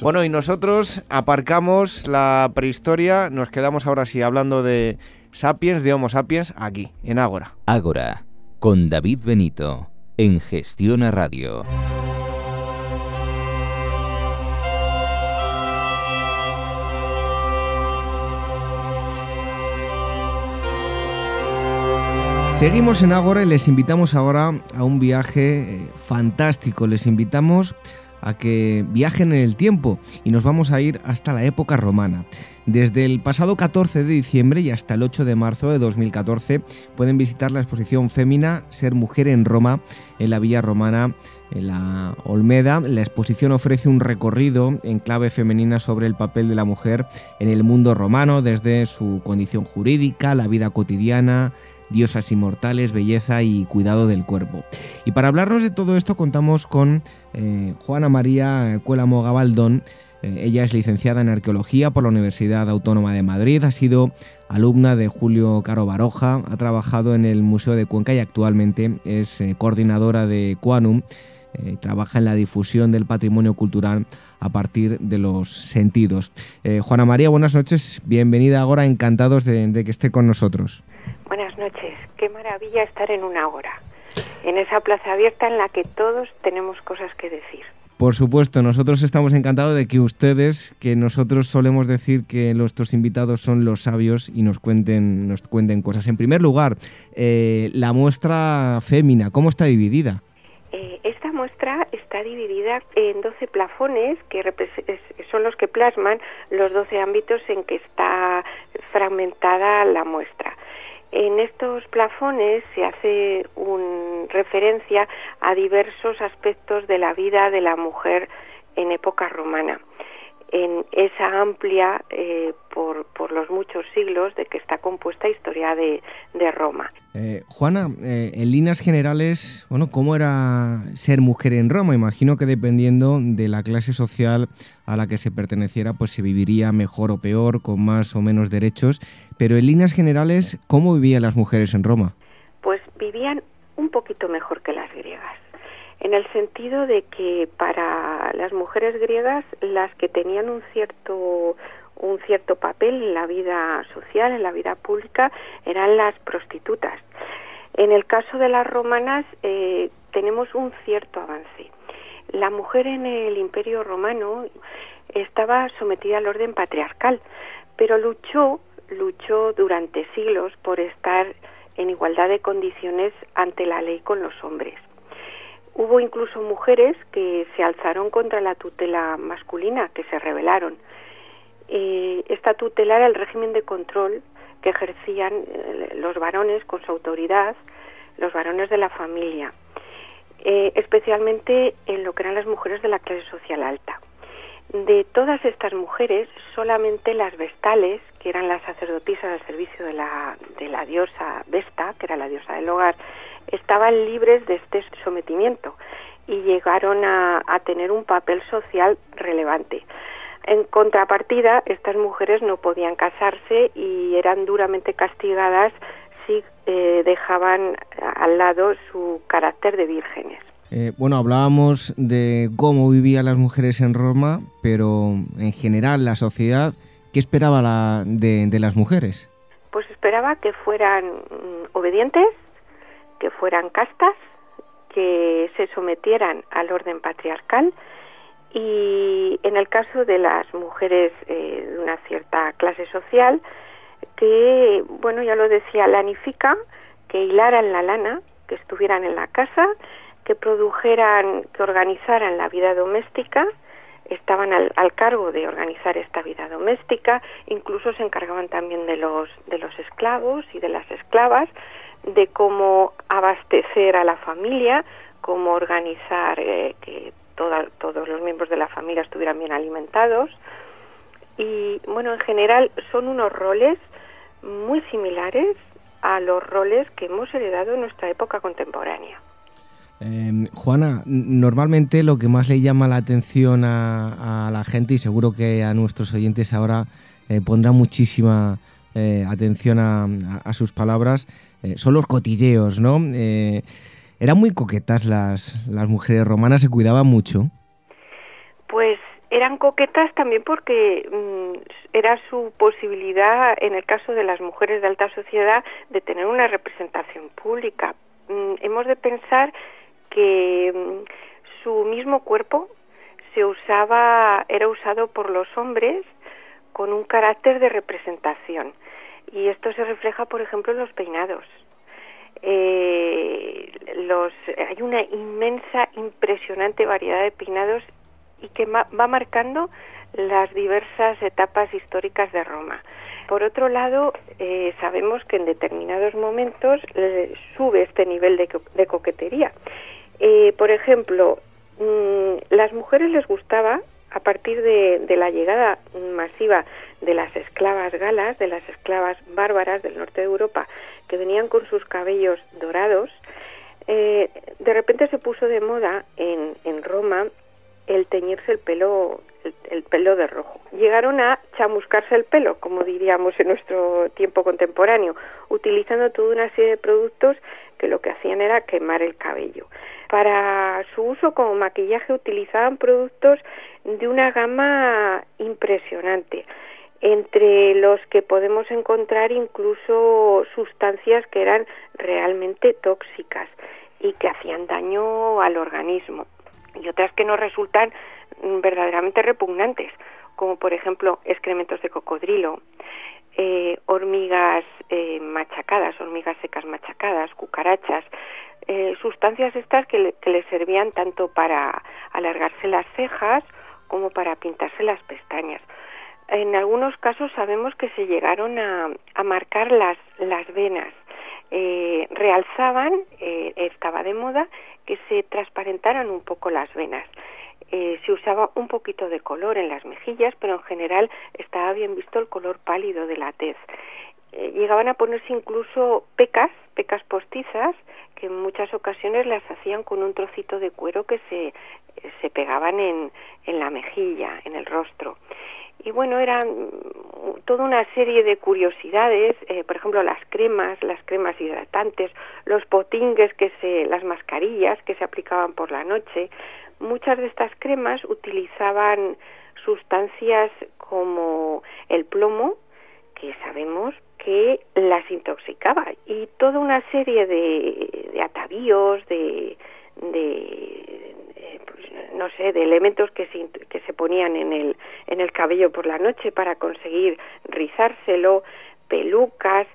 S1: Bueno, y nosotros aparcamos la prehistoria, nos quedamos ahora sí hablando de Sapiens, de Homo Sapiens, aquí, en Ágora.
S2: Ágora, con David Benito, en Gestiona Radio.
S1: Seguimos en Ágora y les invitamos ahora a un viaje eh, fantástico. Les invitamos a que viajen en el tiempo y nos vamos a ir hasta la época romana. Desde el pasado 14 de diciembre y hasta el 8 de marzo de 2014 pueden visitar la exposición Fémina Ser Mujer en Roma en la Villa Romana en la Olmeda. La exposición ofrece un recorrido en clave femenina sobre el papel de la mujer en el mundo romano desde su condición jurídica, la vida cotidiana, diosas inmortales, belleza y cuidado del cuerpo. Y para hablarnos de todo esto contamos con eh, Juana María Cuélamo Gabaldón. Eh, ella es licenciada en arqueología por la Universidad Autónoma de Madrid, ha sido alumna de Julio Caro Baroja, ha trabajado en el Museo de Cuenca y actualmente es eh, coordinadora de Quanum eh, trabaja en la difusión del patrimonio cultural a partir de los sentidos. Eh, Juana María, buenas noches, bienvenida ahora, encantados de, de que esté con nosotros.
S4: Buenas noches, qué maravilla estar en una hora, en esa plaza abierta en la que todos tenemos cosas que decir.
S1: Por supuesto, nosotros estamos encantados de que ustedes, que nosotros solemos decir que nuestros invitados son los sabios y nos cuenten, nos cuenten cosas. En primer lugar, eh, la muestra fémina, ¿cómo está dividida?
S4: Está dividida en 12 plafones que son los que plasman los 12 ámbitos en que está fragmentada la muestra. En estos plafones se hace referencia a diversos aspectos de la vida de la mujer en época romana en esa amplia, eh, por, por, los muchos siglos de que está compuesta historia de, de Roma.
S1: Eh, Juana, eh, en líneas generales, bueno, ¿cómo era ser mujer en Roma? Imagino que dependiendo de la clase social a la que se perteneciera, pues se viviría mejor o peor, con más o menos derechos, pero en líneas generales, ¿cómo vivían las mujeres en Roma?
S4: Pues vivían un poquito mejor que las griegas en el sentido de que para las mujeres griegas las que tenían un cierto un cierto papel en la vida social, en la vida pública, eran las prostitutas. En el caso de las romanas eh, tenemos un cierto avance. La mujer en el Imperio Romano estaba sometida al orden patriarcal, pero luchó, luchó durante siglos por estar en igualdad de condiciones ante la ley con los hombres. Hubo incluso mujeres que se alzaron contra la tutela masculina, que se rebelaron. Eh, esta tutela era el régimen de control que ejercían eh, los varones con su autoridad, los varones de la familia, eh, especialmente en lo que eran las mujeres de la clase social alta. De todas estas mujeres, solamente las vestales, que eran las sacerdotisas al servicio de la, de la diosa Vesta, que era la diosa del hogar, estaban libres de este sometimiento y llegaron a, tener un papel social relevante. En contrapartida, estas mujeres no podían casarse y eran duramente castigadas si eh, dejaban al lado su carácter de vírgenes.
S1: Eh, bueno, hablábamos de cómo vivían las mujeres en Roma, pero en general la sociedad, ¿qué esperaba la, de, de las mujeres?
S4: Pues esperaba que fueran mm, obedientes, que fueran castas, que se sometieran al orden patriarcal y en el caso de las mujeres eh, de una cierta clase social, que, bueno, ya lo decía, lanifica, que hilaran la lana, que estuvieran en la casa, que produjeran, que organizaran la vida doméstica, estaban al, al, cargo de organizar esta vida doméstica, incluso se encargaban también de los, de los esclavos y de las esclavas, de cómo abastecer a la familia, cómo organizar eh, que todos los miembros de la familia estuvieran bien alimentados. Y bueno, en general son unos roles muy similares a los roles que hemos heredado en nuestra época contemporánea.
S1: Em, Juana, normalmente lo que más le llama la atención a, la gente y seguro que a nuestros oyentes ahora eh, pondrá muchísima eh, atención a, sus palabras, eh, son los cotilleos, ¿no? Eh, eran muy coquetas las, las mujeres romanas, se cuidaban mucho.
S4: Pues eran coquetas también porque mm, era su posibilidad, en el caso de las mujeres de alta sociedad, de tener una representación pública. Mm, hemos de pensar que mm, su mismo cuerpo se usaba, era usado por los hombres con un carácter de representación. Y esto se refleja, por ejemplo, en los peinados. Eh, los, hay una inmensa, impresionante variedad de peinados y que va marcando las diversas etapas históricas de Roma. Por otro lado, eh, sabemos que en determinados momentos eh, sube este nivel de, coquetería. por ejemplo, mm, las mujeres les gustaba a partir de, la llegada masiva de las esclavas galas, de las esclavas bárbaras del norte de Europa, que venían con sus cabellos dorados, eh, de repente se puso de moda en, en Roma el teñirse el pelo el, pelo de rojo. Llegaron a chamuscarse el pelo, como diríamos en nuestro tiempo contemporáneo, utilizando toda una serie de productos que lo que hacían era quemar el cabello para su uso como maquillaje utilizaban productos de una gama impresionante entre los que podemos encontrar incluso sustancias que eran realmente tóxicas y que hacían daño al organismo y otras que nos resultan verdaderamente repugnantes, como por ejemplo excrementos de cocodrilo, eh, hormigas eh, machacadas, hormigas secas machacadas, cucarachas, eh, sustancias estas que le, que le servían tanto para alargarse las cejas como para pintarse las pestañas en algunos casos sabemos que se llegaron a, marcar las, las venas. Eh, realzaban, eh, estaba de moda, que se transparentaran un poco las venas. Eh, se usaba un poquito de color en las mejillas, pero en general estaba bien visto el color pálido de la tez. llegaban a ponerse incluso pecas, pecas postizas, que en muchas ocasiones las hacían con un trocito de cuero que se, se pegaban en, en la mejilla, en el rostro y bueno, eran toda una serie de curiosidades, eh, por ejemplo, las cremas, las cremas hidratantes, los potingues que se, las mascarillas que se aplicaban por la noche. Muchas de estas cremas utilizaban sustancias como el plomo, que sabemos que las intoxicaba, y toda una serie de, de atavíos, de, de, pues, no sé, de elementos que se, que se ponían en el, en el cabello por la noche para conseguir rizárselo, pelucas.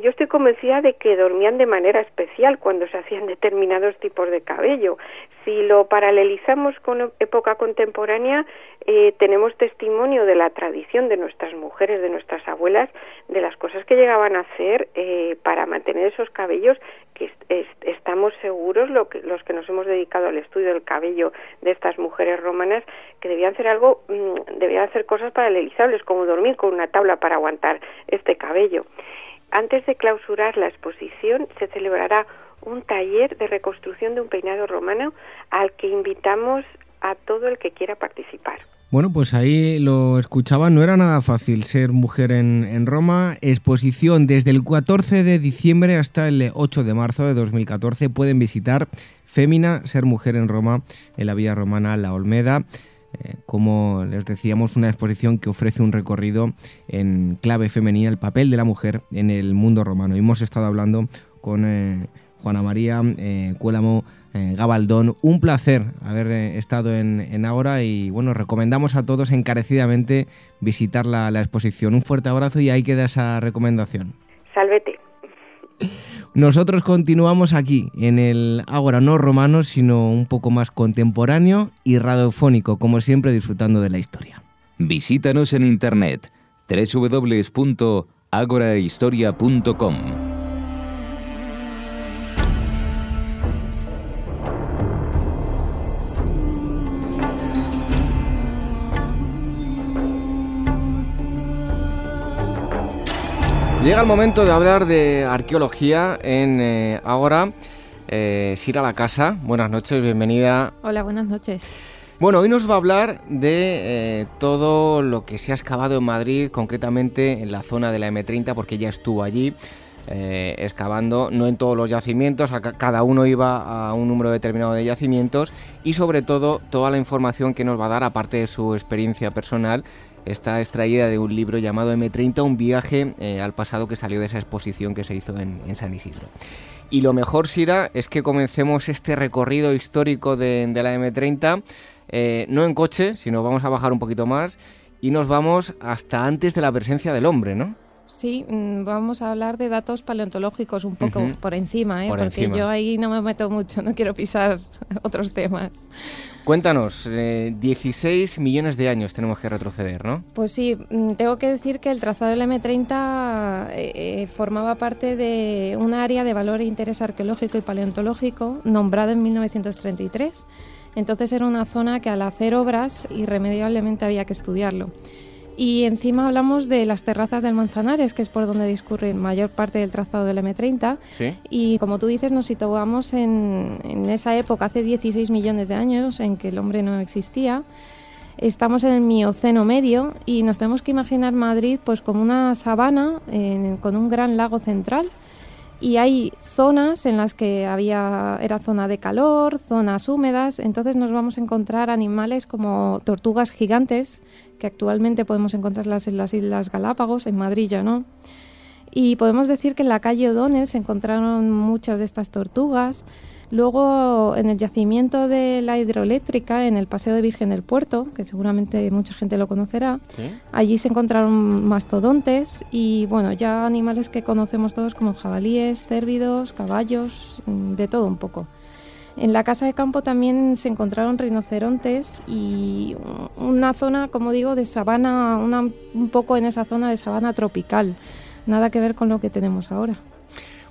S4: Yo estoy convencida de que dormían de manera especial cuando se hacían determinados tipos de cabello. Si lo paralelizamos con época contemporánea, eh, tenemos testimonio de la tradición de nuestras mujeres, de nuestras abuelas, de las cosas que llegaban a hacer eh, para mantener esos cabellos que estamos seguros, lo que, los que nos hemos dedicado al estudio del cabello de estas mujeres romanas, que debían hacer algo, mm, debían hacer cosas paralelizables, como dormir con una tabla para aguantar este cabello. Antes de clausurar la exposición, se celebrará un taller de reconstrucción de un peinado romano al que invitamos a todo el que quiera participar.
S1: Bueno, pues ahí lo escuchaba, no era nada fácil ser mujer en, Roma. Exposición desde el 14 de diciembre hasta el 8 de marzo de 2014. Pueden visitar Fémina, ser mujer en Roma, en la Vía Romana La Olmeda. Eh, como les decíamos, una exposición que ofrece un recorrido en clave femenina, el papel de la mujer en el mundo romano. Y hemos estado hablando con eh, Juana María eh, Cuélamo eh, Gabaldón. Un placer haber estado en, en, Ágora y bueno, recomendamos a todos encarecidamente visitar la, exposición. Un fuerte abrazo y ahí queda esa recomendación.
S4: Salvete.
S1: Nosotros continuamos aquí, en el Ágora no romano, sino un poco más contemporáneo y radiofónico, como siempre disfrutando de la historia.
S2: Visítanos en internet www.agorahistoria.com.
S1: Llega el momento de hablar de arqueología en eh, Ahora. Eh, Sira La Casa, buenas noches, bienvenida.
S5: Hola, buenas noches.
S1: Bueno, hoy nos va a hablar de eh, todo lo que se ha excavado en Madrid, concretamente en la zona de la M30, porque ya estuvo allí. Eh, excavando, no en todos los yacimientos, cada uno iba a un número determinado de yacimientos y sobre todo toda la información que nos va a dar, aparte de su experiencia personal, está extraída de un libro llamado M30, un viaje eh, al pasado que salió de esa exposición que se hizo en, San Isidro. Y lo mejor, Sira, es que comencemos este recorrido histórico de, la M30, eh, no en coche, sino vamos a bajar un poquito más y nos vamos hasta antes de la presencia del hombre, ¿no?
S5: Sí, mm, vamos a hablar de datos paleontológicos un poco por encima, ¿eh? porque yo ahí no me meto mucho, no quiero pisar otros temas.
S1: Cuéntanos, 16 eh, millones de años tenemos que retroceder, ¿no?
S5: Pues sí, mm, tengo que decir que el trazado del M30 eh, eh, formaba parte de un área de valor e interés arqueológico y paleontológico nombrado en 1933. Entonces era una zona que al hacer obras irremediablemente había que estudiarlo. Y encima hablamos de las terrazas del Manzanares, que es por donde discurre mayor parte del trazado del M30. Y como tú dices, nos situamos en, en esa época, hace 16 millones de años, en que el hombre no existía. Estamos en el Mioceno medio y nos tenemos que imaginar Madrid pues como una sabana con un gran lago central y hay zonas en las que había era zona de calor, zonas húmedas, entonces nos vamos a encontrar animales como tortugas gigantes que actualmente podemos encontrarlas en las Islas Galápagos, en Madrid ya no. Y podemos decir que en la calle O'Donnell se encontraron muchas de estas tortugas. Luego, en el yacimiento de la hidroeléctrica, en el Paseo de Virgen del Puerto, que seguramente mucha gente lo conocerá, allí se encontraron mastodontes y, bueno, ya animales que conocemos todos como jabalíes, cérvidos, caballos, mm, de todo un poco. En la casa de campo también se encontraron rinocerontes y una zona, como digo, de sabana, un poco en esa zona de sabana tropical. Nada que ver con lo que tenemos ahora.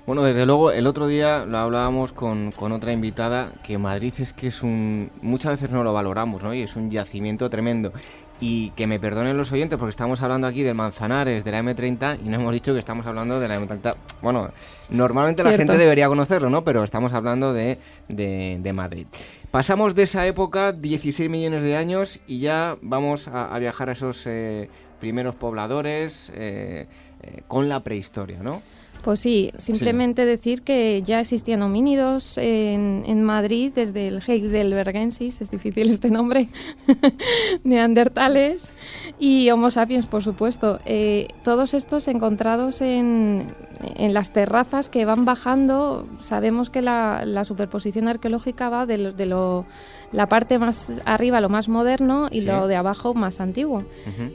S1: Bueno, desde luego, el otro día lo hablábamos con, otra invitada, que Madrid es que es un... Muchas veces no lo valoramos, ¿no? Y es un yacimiento tremendo. Y que me perdonen los oyentes porque estamos hablando aquí del Manzanares, de la M30, y no hemos dicho que estamos hablando de la M30. Bueno, normalmente la gente debería conocerlo, ¿no? Pero estamos hablando de, de, Madrid. Pasamos de esa época, 16 millones de años, y ya vamos a, viajar a esos eh, primeros pobladores eh, eh, con la prehistoria, ¿no?
S5: Pues sí, simplemente decir que ya existían homínidos en, en Madrid desde el Heidelbergensis, es difícil este nombre, neandertales y Homo sapiens, por supuesto. Eh, todos estos encontrados en, en, las terrazas que van bajando, sabemos que la, la superposición arqueológica va de, lo, de lo, la parte más arriba, lo más moderno, y lo de abajo, más antiguo.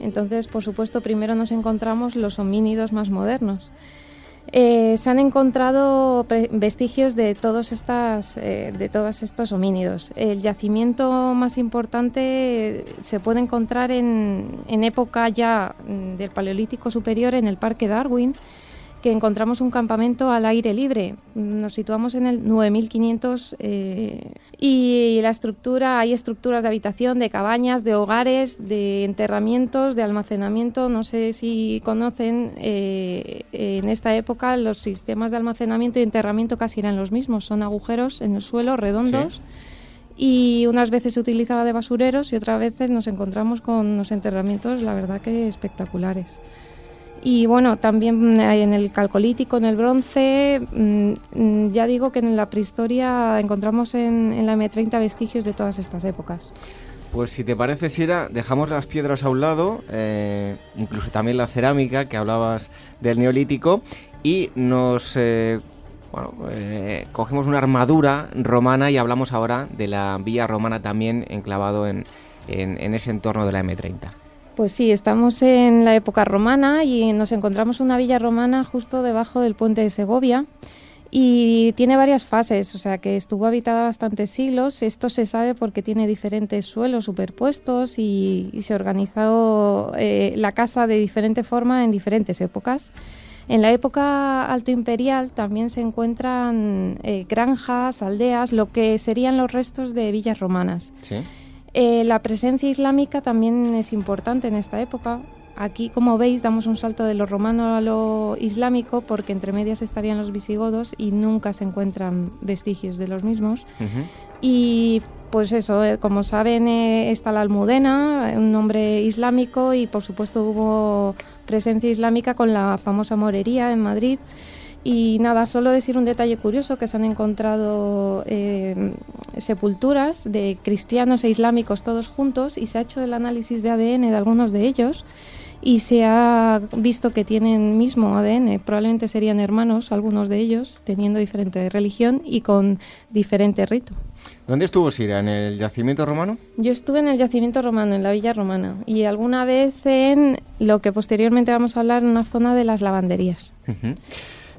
S5: Entonces, por supuesto, primero nos encontramos los homínidos más modernos. Eh, se han encontrado vestigios de todos, estas, eh, de todos estos homínidos. El yacimiento más importante se puede encontrar en, en época ya mm, del Paleolítico Superior en el Parque Darwin que encontramos un campamento al aire libre. Nos situamos en el 9500 eh, y la estructura, hay estructuras de habitación, de cabañas, de hogares, de enterramientos, de almacenamiento. No sé si conocen, eh, en esta época los sistemas de almacenamiento y enterramiento casi eran los mismos. Son agujeros en el suelo redondos. y unas veces se utilizaba de basureros y otras veces nos encontramos con unos enterramientos, la verdad que espectaculares. Y bueno, también en el calcolítico, en el bronce, mm, mm, ya digo que en la prehistoria encontramos en, la M30 vestigios de todas estas épocas.
S1: Pues si te parece, Sira, dejamos las piedras a un lado, eh, incluso también la cerámica, que hablabas del neolítico, y nos eh, bueno, eh, cogemos una armadura romana y hablamos ahora de la villa romana también enclavado en, en ese entorno de la M30.
S5: Pues sí, estamos en la época romana y nos encontramos una villa romana justo debajo del puente de Segovia y tiene varias fases, o sea que estuvo habitada bastantes siglos. Esto se sabe porque tiene diferentes suelos superpuestos y, se organizó eh, la casa de diferente forma en diferentes épocas. En la época alto imperial también se encuentran eh, granjas, aldeas, lo que serían los restos de villas romanas. ¿Sí? Eh, la presencia islámica también es importante en esta época. Aquí, como veis, damos un salto de lo romano a lo islámico porque entre medias estarían los visigodos y nunca se encuentran vestigios de los mismos. Y pues eso, eh, como saben, eh, está la Almudena, un nombre islámico y por supuesto hubo presencia islámica con la famosa morería en Madrid. Y nada, solo decir un detalle curioso, que se han encontrado eh, sepulturas de cristianos e islámicos todos juntos y se ha hecho el análisis de ADN de algunos de ellos y se ha visto que tienen mismo ADN, probablemente serían hermanos algunos de ellos, teniendo diferente religión y con diferente rito.
S1: ¿Dónde estuvo Sira? ¿En el yacimiento romano?
S5: Yo estuve en el yacimiento romano, en la villa romana, y alguna vez en lo que posteriormente vamos a hablar, en una zona de las lavanderías.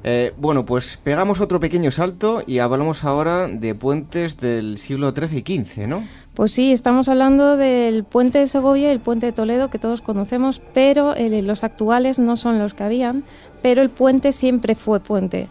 S1: Eh, bueno, pues pegamos otro pequeño salto y hablamos ahora de puentes del siglo XIII y XV, ¿no?
S5: Pues sí, estamos hablando del puente de Segovia y el puente de Toledo que todos conocemos, pero eh, los actuales no son los que habían, pero el puente siempre fue puente.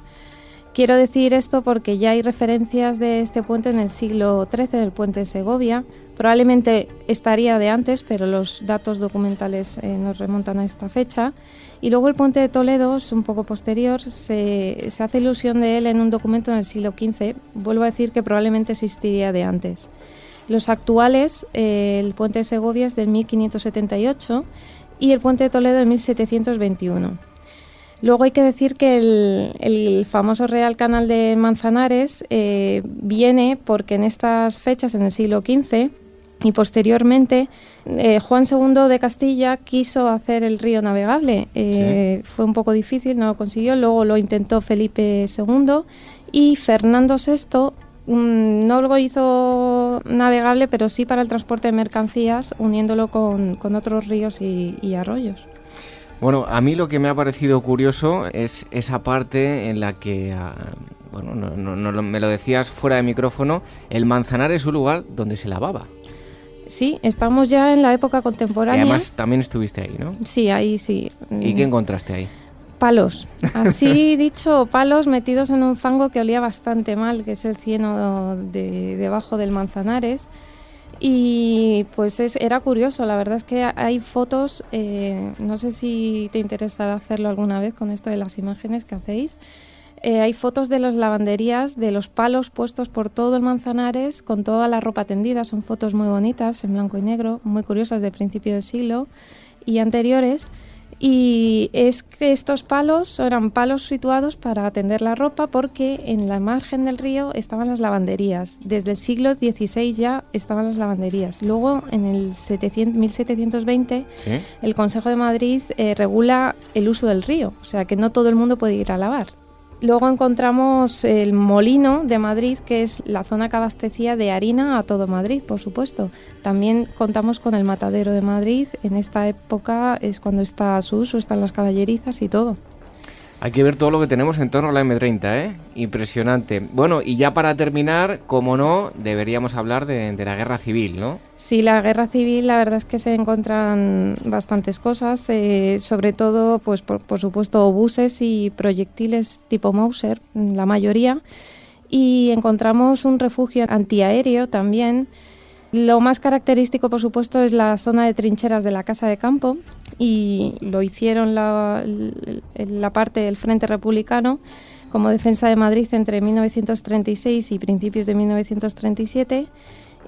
S5: Quiero decir esto porque ya hay referencias de este puente en el siglo XIII, en el puente de Segovia. Probablemente estaría de antes, pero los datos documentales eh, nos remontan a esta fecha. Y luego el puente de Toledo es un poco posterior, se, hace ilusión de él en un documento en el siglo XV, vuelvo a decir que probablemente existiría de antes. Los actuales, eh, el puente de Segovia es del 1578 y el puente de Toledo de 1721. Luego hay que decir que el, famoso Real Canal de Manzanares eh, viene porque en estas fechas, en el siglo XV, y posteriormente eh, Juan II de Castilla quiso hacer el río navegable. Eh, fue un poco difícil, no lo consiguió. Luego lo intentó Felipe II y Fernando VI mm, no lo hizo navegable, pero sí para el transporte de mercancías, uniéndolo con, otros ríos y arroyos.
S1: Bueno, a mí lo que me ha parecido curioso es esa parte en la que, ah, bueno, no, me lo decías fuera de micrófono, el Manzanar es un lugar donde se lavaba.
S5: Sí, estamos ya en la época contemporánea.
S1: Y además también estuviste ahí, ¿no?
S5: Sí, ahí sí.
S1: ¿Y qué encontraste ahí?
S5: Palos, así dicho, palos metidos en un fango que olía bastante mal, que es el cieno de, debajo del Manzanares. Y pues es, era curioso, la verdad es que hay fotos, eh, no sé si te interesará hacerlo alguna vez con esto de las imágenes que hacéis. Eh, hay fotos de las lavanderías, de los palos puestos por todo el Manzanares, con toda la ropa tendida. Son fotos muy bonitas, en blanco y negro, muy curiosas del principio del siglo y anteriores. Y es que estos palos eran palos situados para atender la ropa porque en la margen del río estaban las lavanderías. Desde el siglo XVI ya estaban las lavanderías. Luego, en el 1720, el Consejo de Madrid eh, regula el uso del río, o sea que no todo el mundo puede ir a lavar. Luego encontramos el Molino de Madrid, que es la zona que abastecía de harina a todo Madrid, por supuesto. También contamos con el Matadero de Madrid. En esta época es cuando está su uso, están las caballerizas y todo.
S1: Hay que ver todo lo que tenemos en torno a la M30, ¿eh? Impresionante. Bueno, y ya para terminar, como no, deberíamos hablar de, la guerra civil, ¿no?
S5: Sí, la guerra civil, la verdad es que se encuentran bastantes cosas, eh, sobre todo, pues por, por, supuesto, obuses y proyectiles tipo Mauser, la mayoría, y encontramos un refugio antiaéreo también. Lo más característico, por supuesto, es la zona de trincheras de la casa de campo, y lo hicieron la, parte del Frente Republicano como defensa de Madrid entre 1936 y principios de 1937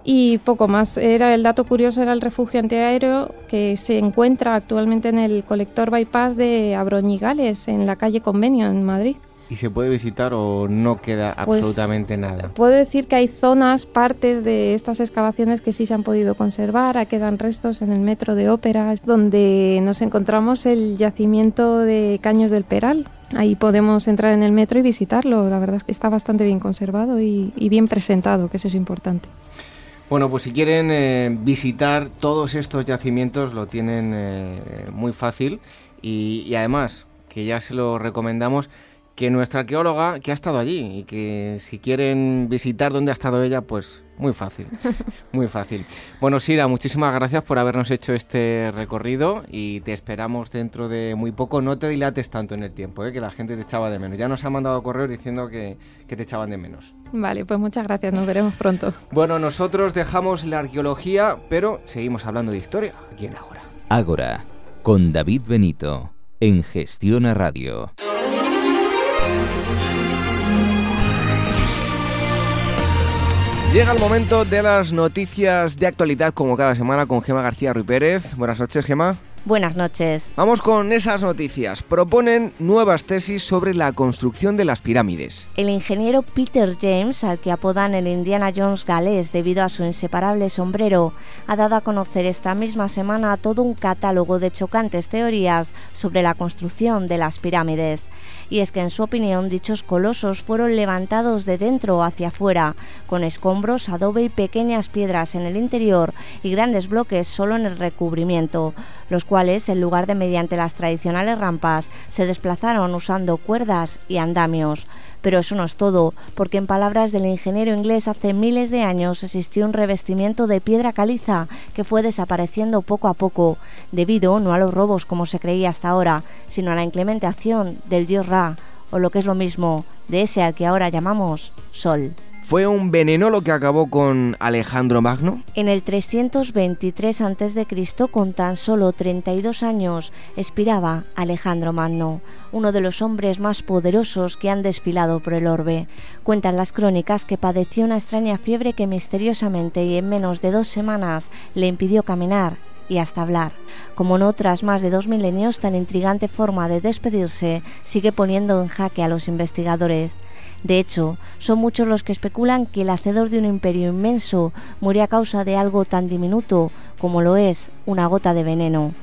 S5: y poco más. Era el dato curioso era el refugio antiaéreo que se encuentra actualmente en el colector bypass de Abroñigales en la calle Convenio en Madrid.
S1: ¿Y se puede visitar o no queda pues, absolutamente nada?
S5: Puedo decir que hay zonas, partes de estas excavaciones que sí se han podido conservar. Quedan restos en el metro de Ópera, donde nos encontramos el yacimiento de Caños del Peral. Ahí podemos entrar en el metro y visitarlo. La verdad es que está bastante bien conservado y, bien presentado, que eso es importante.
S1: Bueno, pues si quieren eh, visitar todos estos yacimientos lo tienen eh, muy fácil y, y además que ya se lo recomendamos que nuestra arqueóloga, que ha estado allí y que si quieren visitar dónde ha estado ella, pues muy fácil, muy fácil. Bueno, Sira, muchísimas gracias por habernos hecho este recorrido y te esperamos dentro de muy poco. No te dilates tanto en el tiempo, ¿eh? que la gente te echaba de menos. Ya nos han mandado correos diciendo que, que te echaban de menos.
S5: Vale, pues muchas gracias, nos veremos pronto.
S1: Bueno, nosotros dejamos la arqueología, pero seguimos hablando de historia aquí en Ágora.
S2: Ágora, con David Benito, en Gestión a Radio.
S1: Llega el momento de las noticias de actualidad como cada semana con Gema García Ruiz Pérez. Buenas noches, Gema.
S6: Buenas noches.
S1: Vamos con esas noticias. Proponen nuevas tesis sobre la construcción de las pirámides.
S6: El ingeniero Peter James, al que apodan el Indiana Jones galés debido a su inseparable sombrero, ha dado a conocer esta misma semana todo un catálogo de chocantes teorías sobre la construcción de las pirámides y es que en su opinión dichos colosos fueron levantados de dentro hacia afuera, con escombros, adobe y pequeñas piedras en el interior y grandes bloques solo en el recubrimiento, los cuales, en lugar de mediante las tradicionales rampas, se desplazaron usando cuerdas y andamios. Pero eso no es todo, porque en palabras del ingeniero inglés hace miles de años existió un revestimiento de piedra caliza que fue desapareciendo poco a poco, debido no a los robos como se creía hasta ahora, sino a la inclemente acción del dios Ra, o lo que es lo mismo, de ese al que ahora llamamos Sol.
S1: ¿Fue un veneno lo que acabó con Alejandro Magno?
S6: En el 323 a.C., con tan solo 32 años, expiraba Alejandro Magno, uno de los hombres más poderosos que han desfilado por el orbe. Cuentan las crónicas que padeció una extraña fiebre que misteriosamente y en menos de dos semanas le impidió caminar y hasta hablar. Como no tras más de dos milenios, tan intrigante forma de despedirse sigue poniendo en jaque a los investigadores. De hecho, son muchos los que especulan que el hacedor de un imperio inmenso murió a causa de algo tan diminuto como lo es una gota de veneno.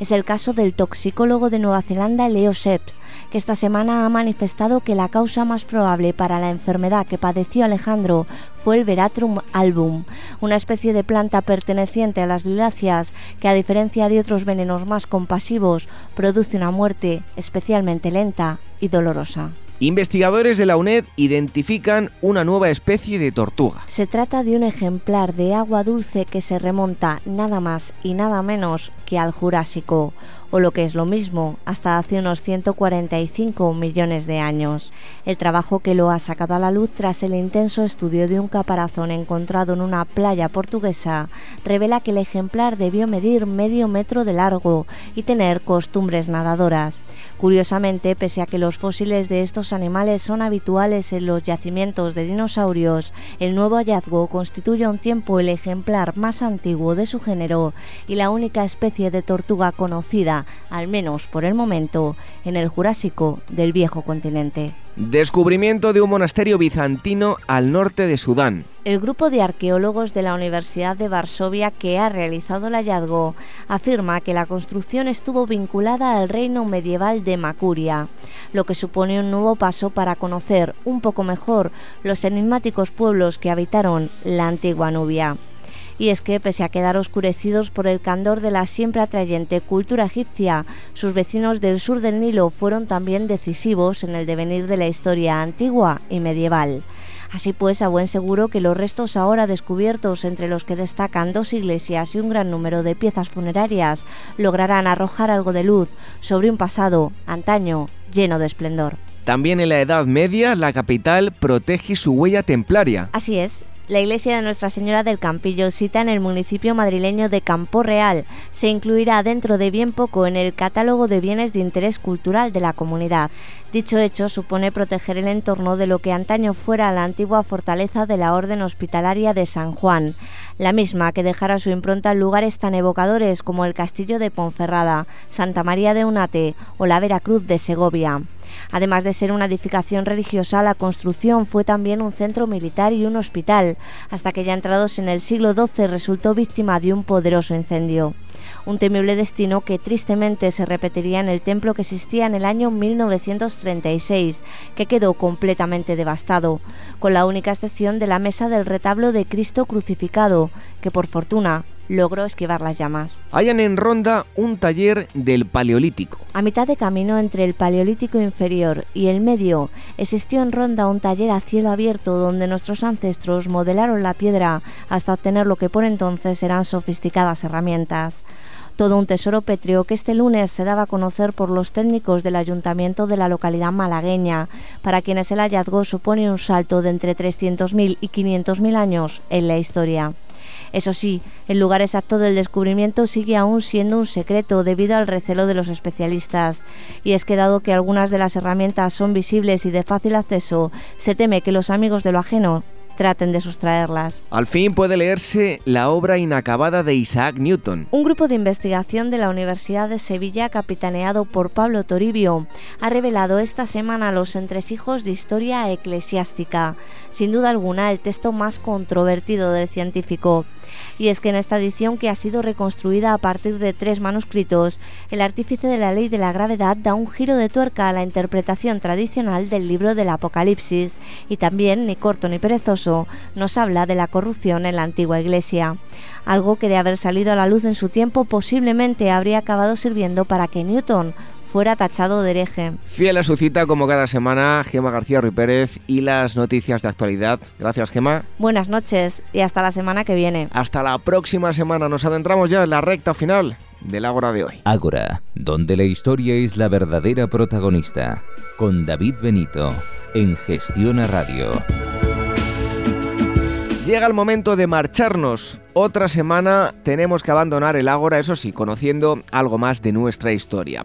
S6: Es el caso del toxicólogo de Nueva Zelanda Leo Seps, que esta semana ha manifestado que la causa más probable para la enfermedad que padeció Alejandro fue el Veratrum album, una especie de planta perteneciente a las liláceas que a diferencia de otros venenos más compasivos produce una muerte especialmente lenta y dolorosa.
S1: Investigadores de la UNED identifican una nueva especie de tortuga.
S6: Se trata de un ejemplar de agua dulce que se remonta nada más y nada menos que al Jurásico, o lo que es lo mismo, hasta hace unos 145 millones de años. El trabajo que lo ha sacado a la luz tras el intenso estudio de un caparazón encontrado en una playa portuguesa revela que el ejemplar debió medir medio metro de largo y tener costumbres nadadoras. Curiosamente, pese a que los fósiles de estos animales son habituales en los yacimientos de dinosaurios, el nuevo hallazgo constituye a un tiempo el ejemplar más antiguo de su género y la única especie de tortuga conocida, al menos por el momento, en el Jurásico del viejo continente.
S1: Descubrimiento de un monasterio bizantino al norte de Sudán.
S6: El grupo de arqueólogos de la Universidad de Varsovia que ha realizado el hallazgo afirma que la construcción estuvo vinculada al reino medieval de Macuria, lo que supone un nuevo paso para conocer un poco mejor los enigmáticos pueblos que habitaron la antigua Nubia y es que, pese a quedar oscurecidos por el candor de la siempre atrayente cultura egipcia, sus vecinos del sur del Nilo fueron también decisivos en el devenir de la historia antigua y medieval. Así pues, a buen seguro que los restos ahora descubiertos, entre los que destacan dos iglesias y un gran número de piezas funerarias, lograrán arrojar algo de luz sobre un pasado, antaño, lleno de esplendor.
S1: También en la Edad Media, la capital protege su huella templaria.
S6: Así es, la iglesia de Nuestra Señora del Campillo, cita en el municipio madrileño de Campo Real, se incluirá dentro de bien poco en el catálogo de bienes de interés cultural de la comunidad. Dicho hecho supone proteger el entorno de lo que antaño fuera la antigua fortaleza de la Orden Hospitalaria de San Juan, la misma que dejara su impronta en lugares tan evocadores como el Castillo de Ponferrada, Santa María de Unate o la Veracruz de Segovia. Además de ser una edificación religiosa, la construcción fue también un centro militar y un hospital, hasta que ya entrados en el siglo XII resultó víctima de un poderoso incendio. Un temible destino que tristemente se repetiría en el templo que existía en el año 1936, que quedó completamente devastado, con la única excepción de la mesa del retablo de Cristo crucificado, que por fortuna logró esquivar las llamas.
S1: Hayan en Ronda un taller del Paleolítico.
S6: A mitad de camino entre el Paleolítico inferior y el medio, existió en Ronda un taller a cielo abierto donde nuestros ancestros modelaron la piedra hasta obtener lo que por entonces eran sofisticadas herramientas. Todo un tesoro pétreo que este lunes se daba a conocer por los técnicos del ayuntamiento de la localidad malagueña, para quienes el hallazgo supone un salto de entre 300.000 y 500.000 años en la historia. Eso sí, el lugar exacto del descubrimiento sigue aún siendo un secreto debido al recelo de los especialistas. Y es que dado que algunas de las herramientas son visibles y de fácil acceso, se teme que los amigos de lo ajeno traten de sustraerlas.
S1: Al fin puede leerse la obra inacabada de Isaac Newton.
S6: Un grupo de investigación de la Universidad de Sevilla, capitaneado por Pablo Toribio, ha revelado esta semana los entresijos de historia eclesiástica, sin duda alguna el texto más controvertido del científico. Y es que en esta edición, que ha sido reconstruida a partir de tres manuscritos, el artífice de la ley de la gravedad da un giro de tuerca a la interpretación tradicional del libro del Apocalipsis y también, ni corto ni perezoso, nos habla de la corrupción en la antigua iglesia. Algo que de haber salido a la luz en su tiempo posiblemente habría acabado sirviendo para que Newton fuera tachado de hereje.
S1: Fiel a su cita como cada semana, Gema García Ruiz Pérez y las noticias de actualidad. Gracias, Gema.
S6: Buenas noches y hasta la semana que viene.
S1: Hasta la próxima semana. Nos adentramos ya en la recta final del Ágora de hoy.
S2: Ágora, donde la historia es la verdadera protagonista. Con David Benito, en Gestiona Radio.
S1: Llega el momento de marcharnos. Otra semana tenemos que abandonar el Ágora, eso sí, conociendo algo más de nuestra historia.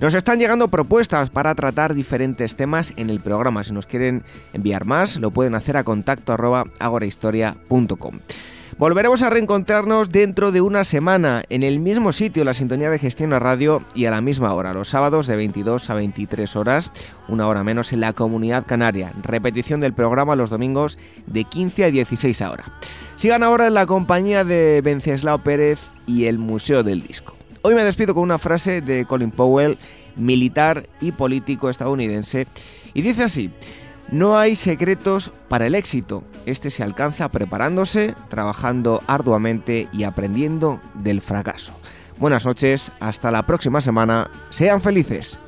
S1: Nos están llegando propuestas para tratar diferentes temas en el programa. Si nos quieren enviar más, lo pueden hacer a contacto agorahistoria.com. Volveremos a reencontrarnos dentro de una semana en el mismo sitio, la sintonía de gestión a radio y a la misma hora, los sábados de 22 a 23 horas, una hora menos en la comunidad canaria. Repetición del programa los domingos de 15 a 16 horas. Sigan ahora en la compañía de Venceslao Pérez y el Museo del Disco. Hoy me despido con una frase de Colin Powell, militar y político estadounidense, y dice así, no hay secretos para el éxito, este se alcanza preparándose, trabajando arduamente y aprendiendo del fracaso. Buenas noches, hasta la próxima semana, sean felices.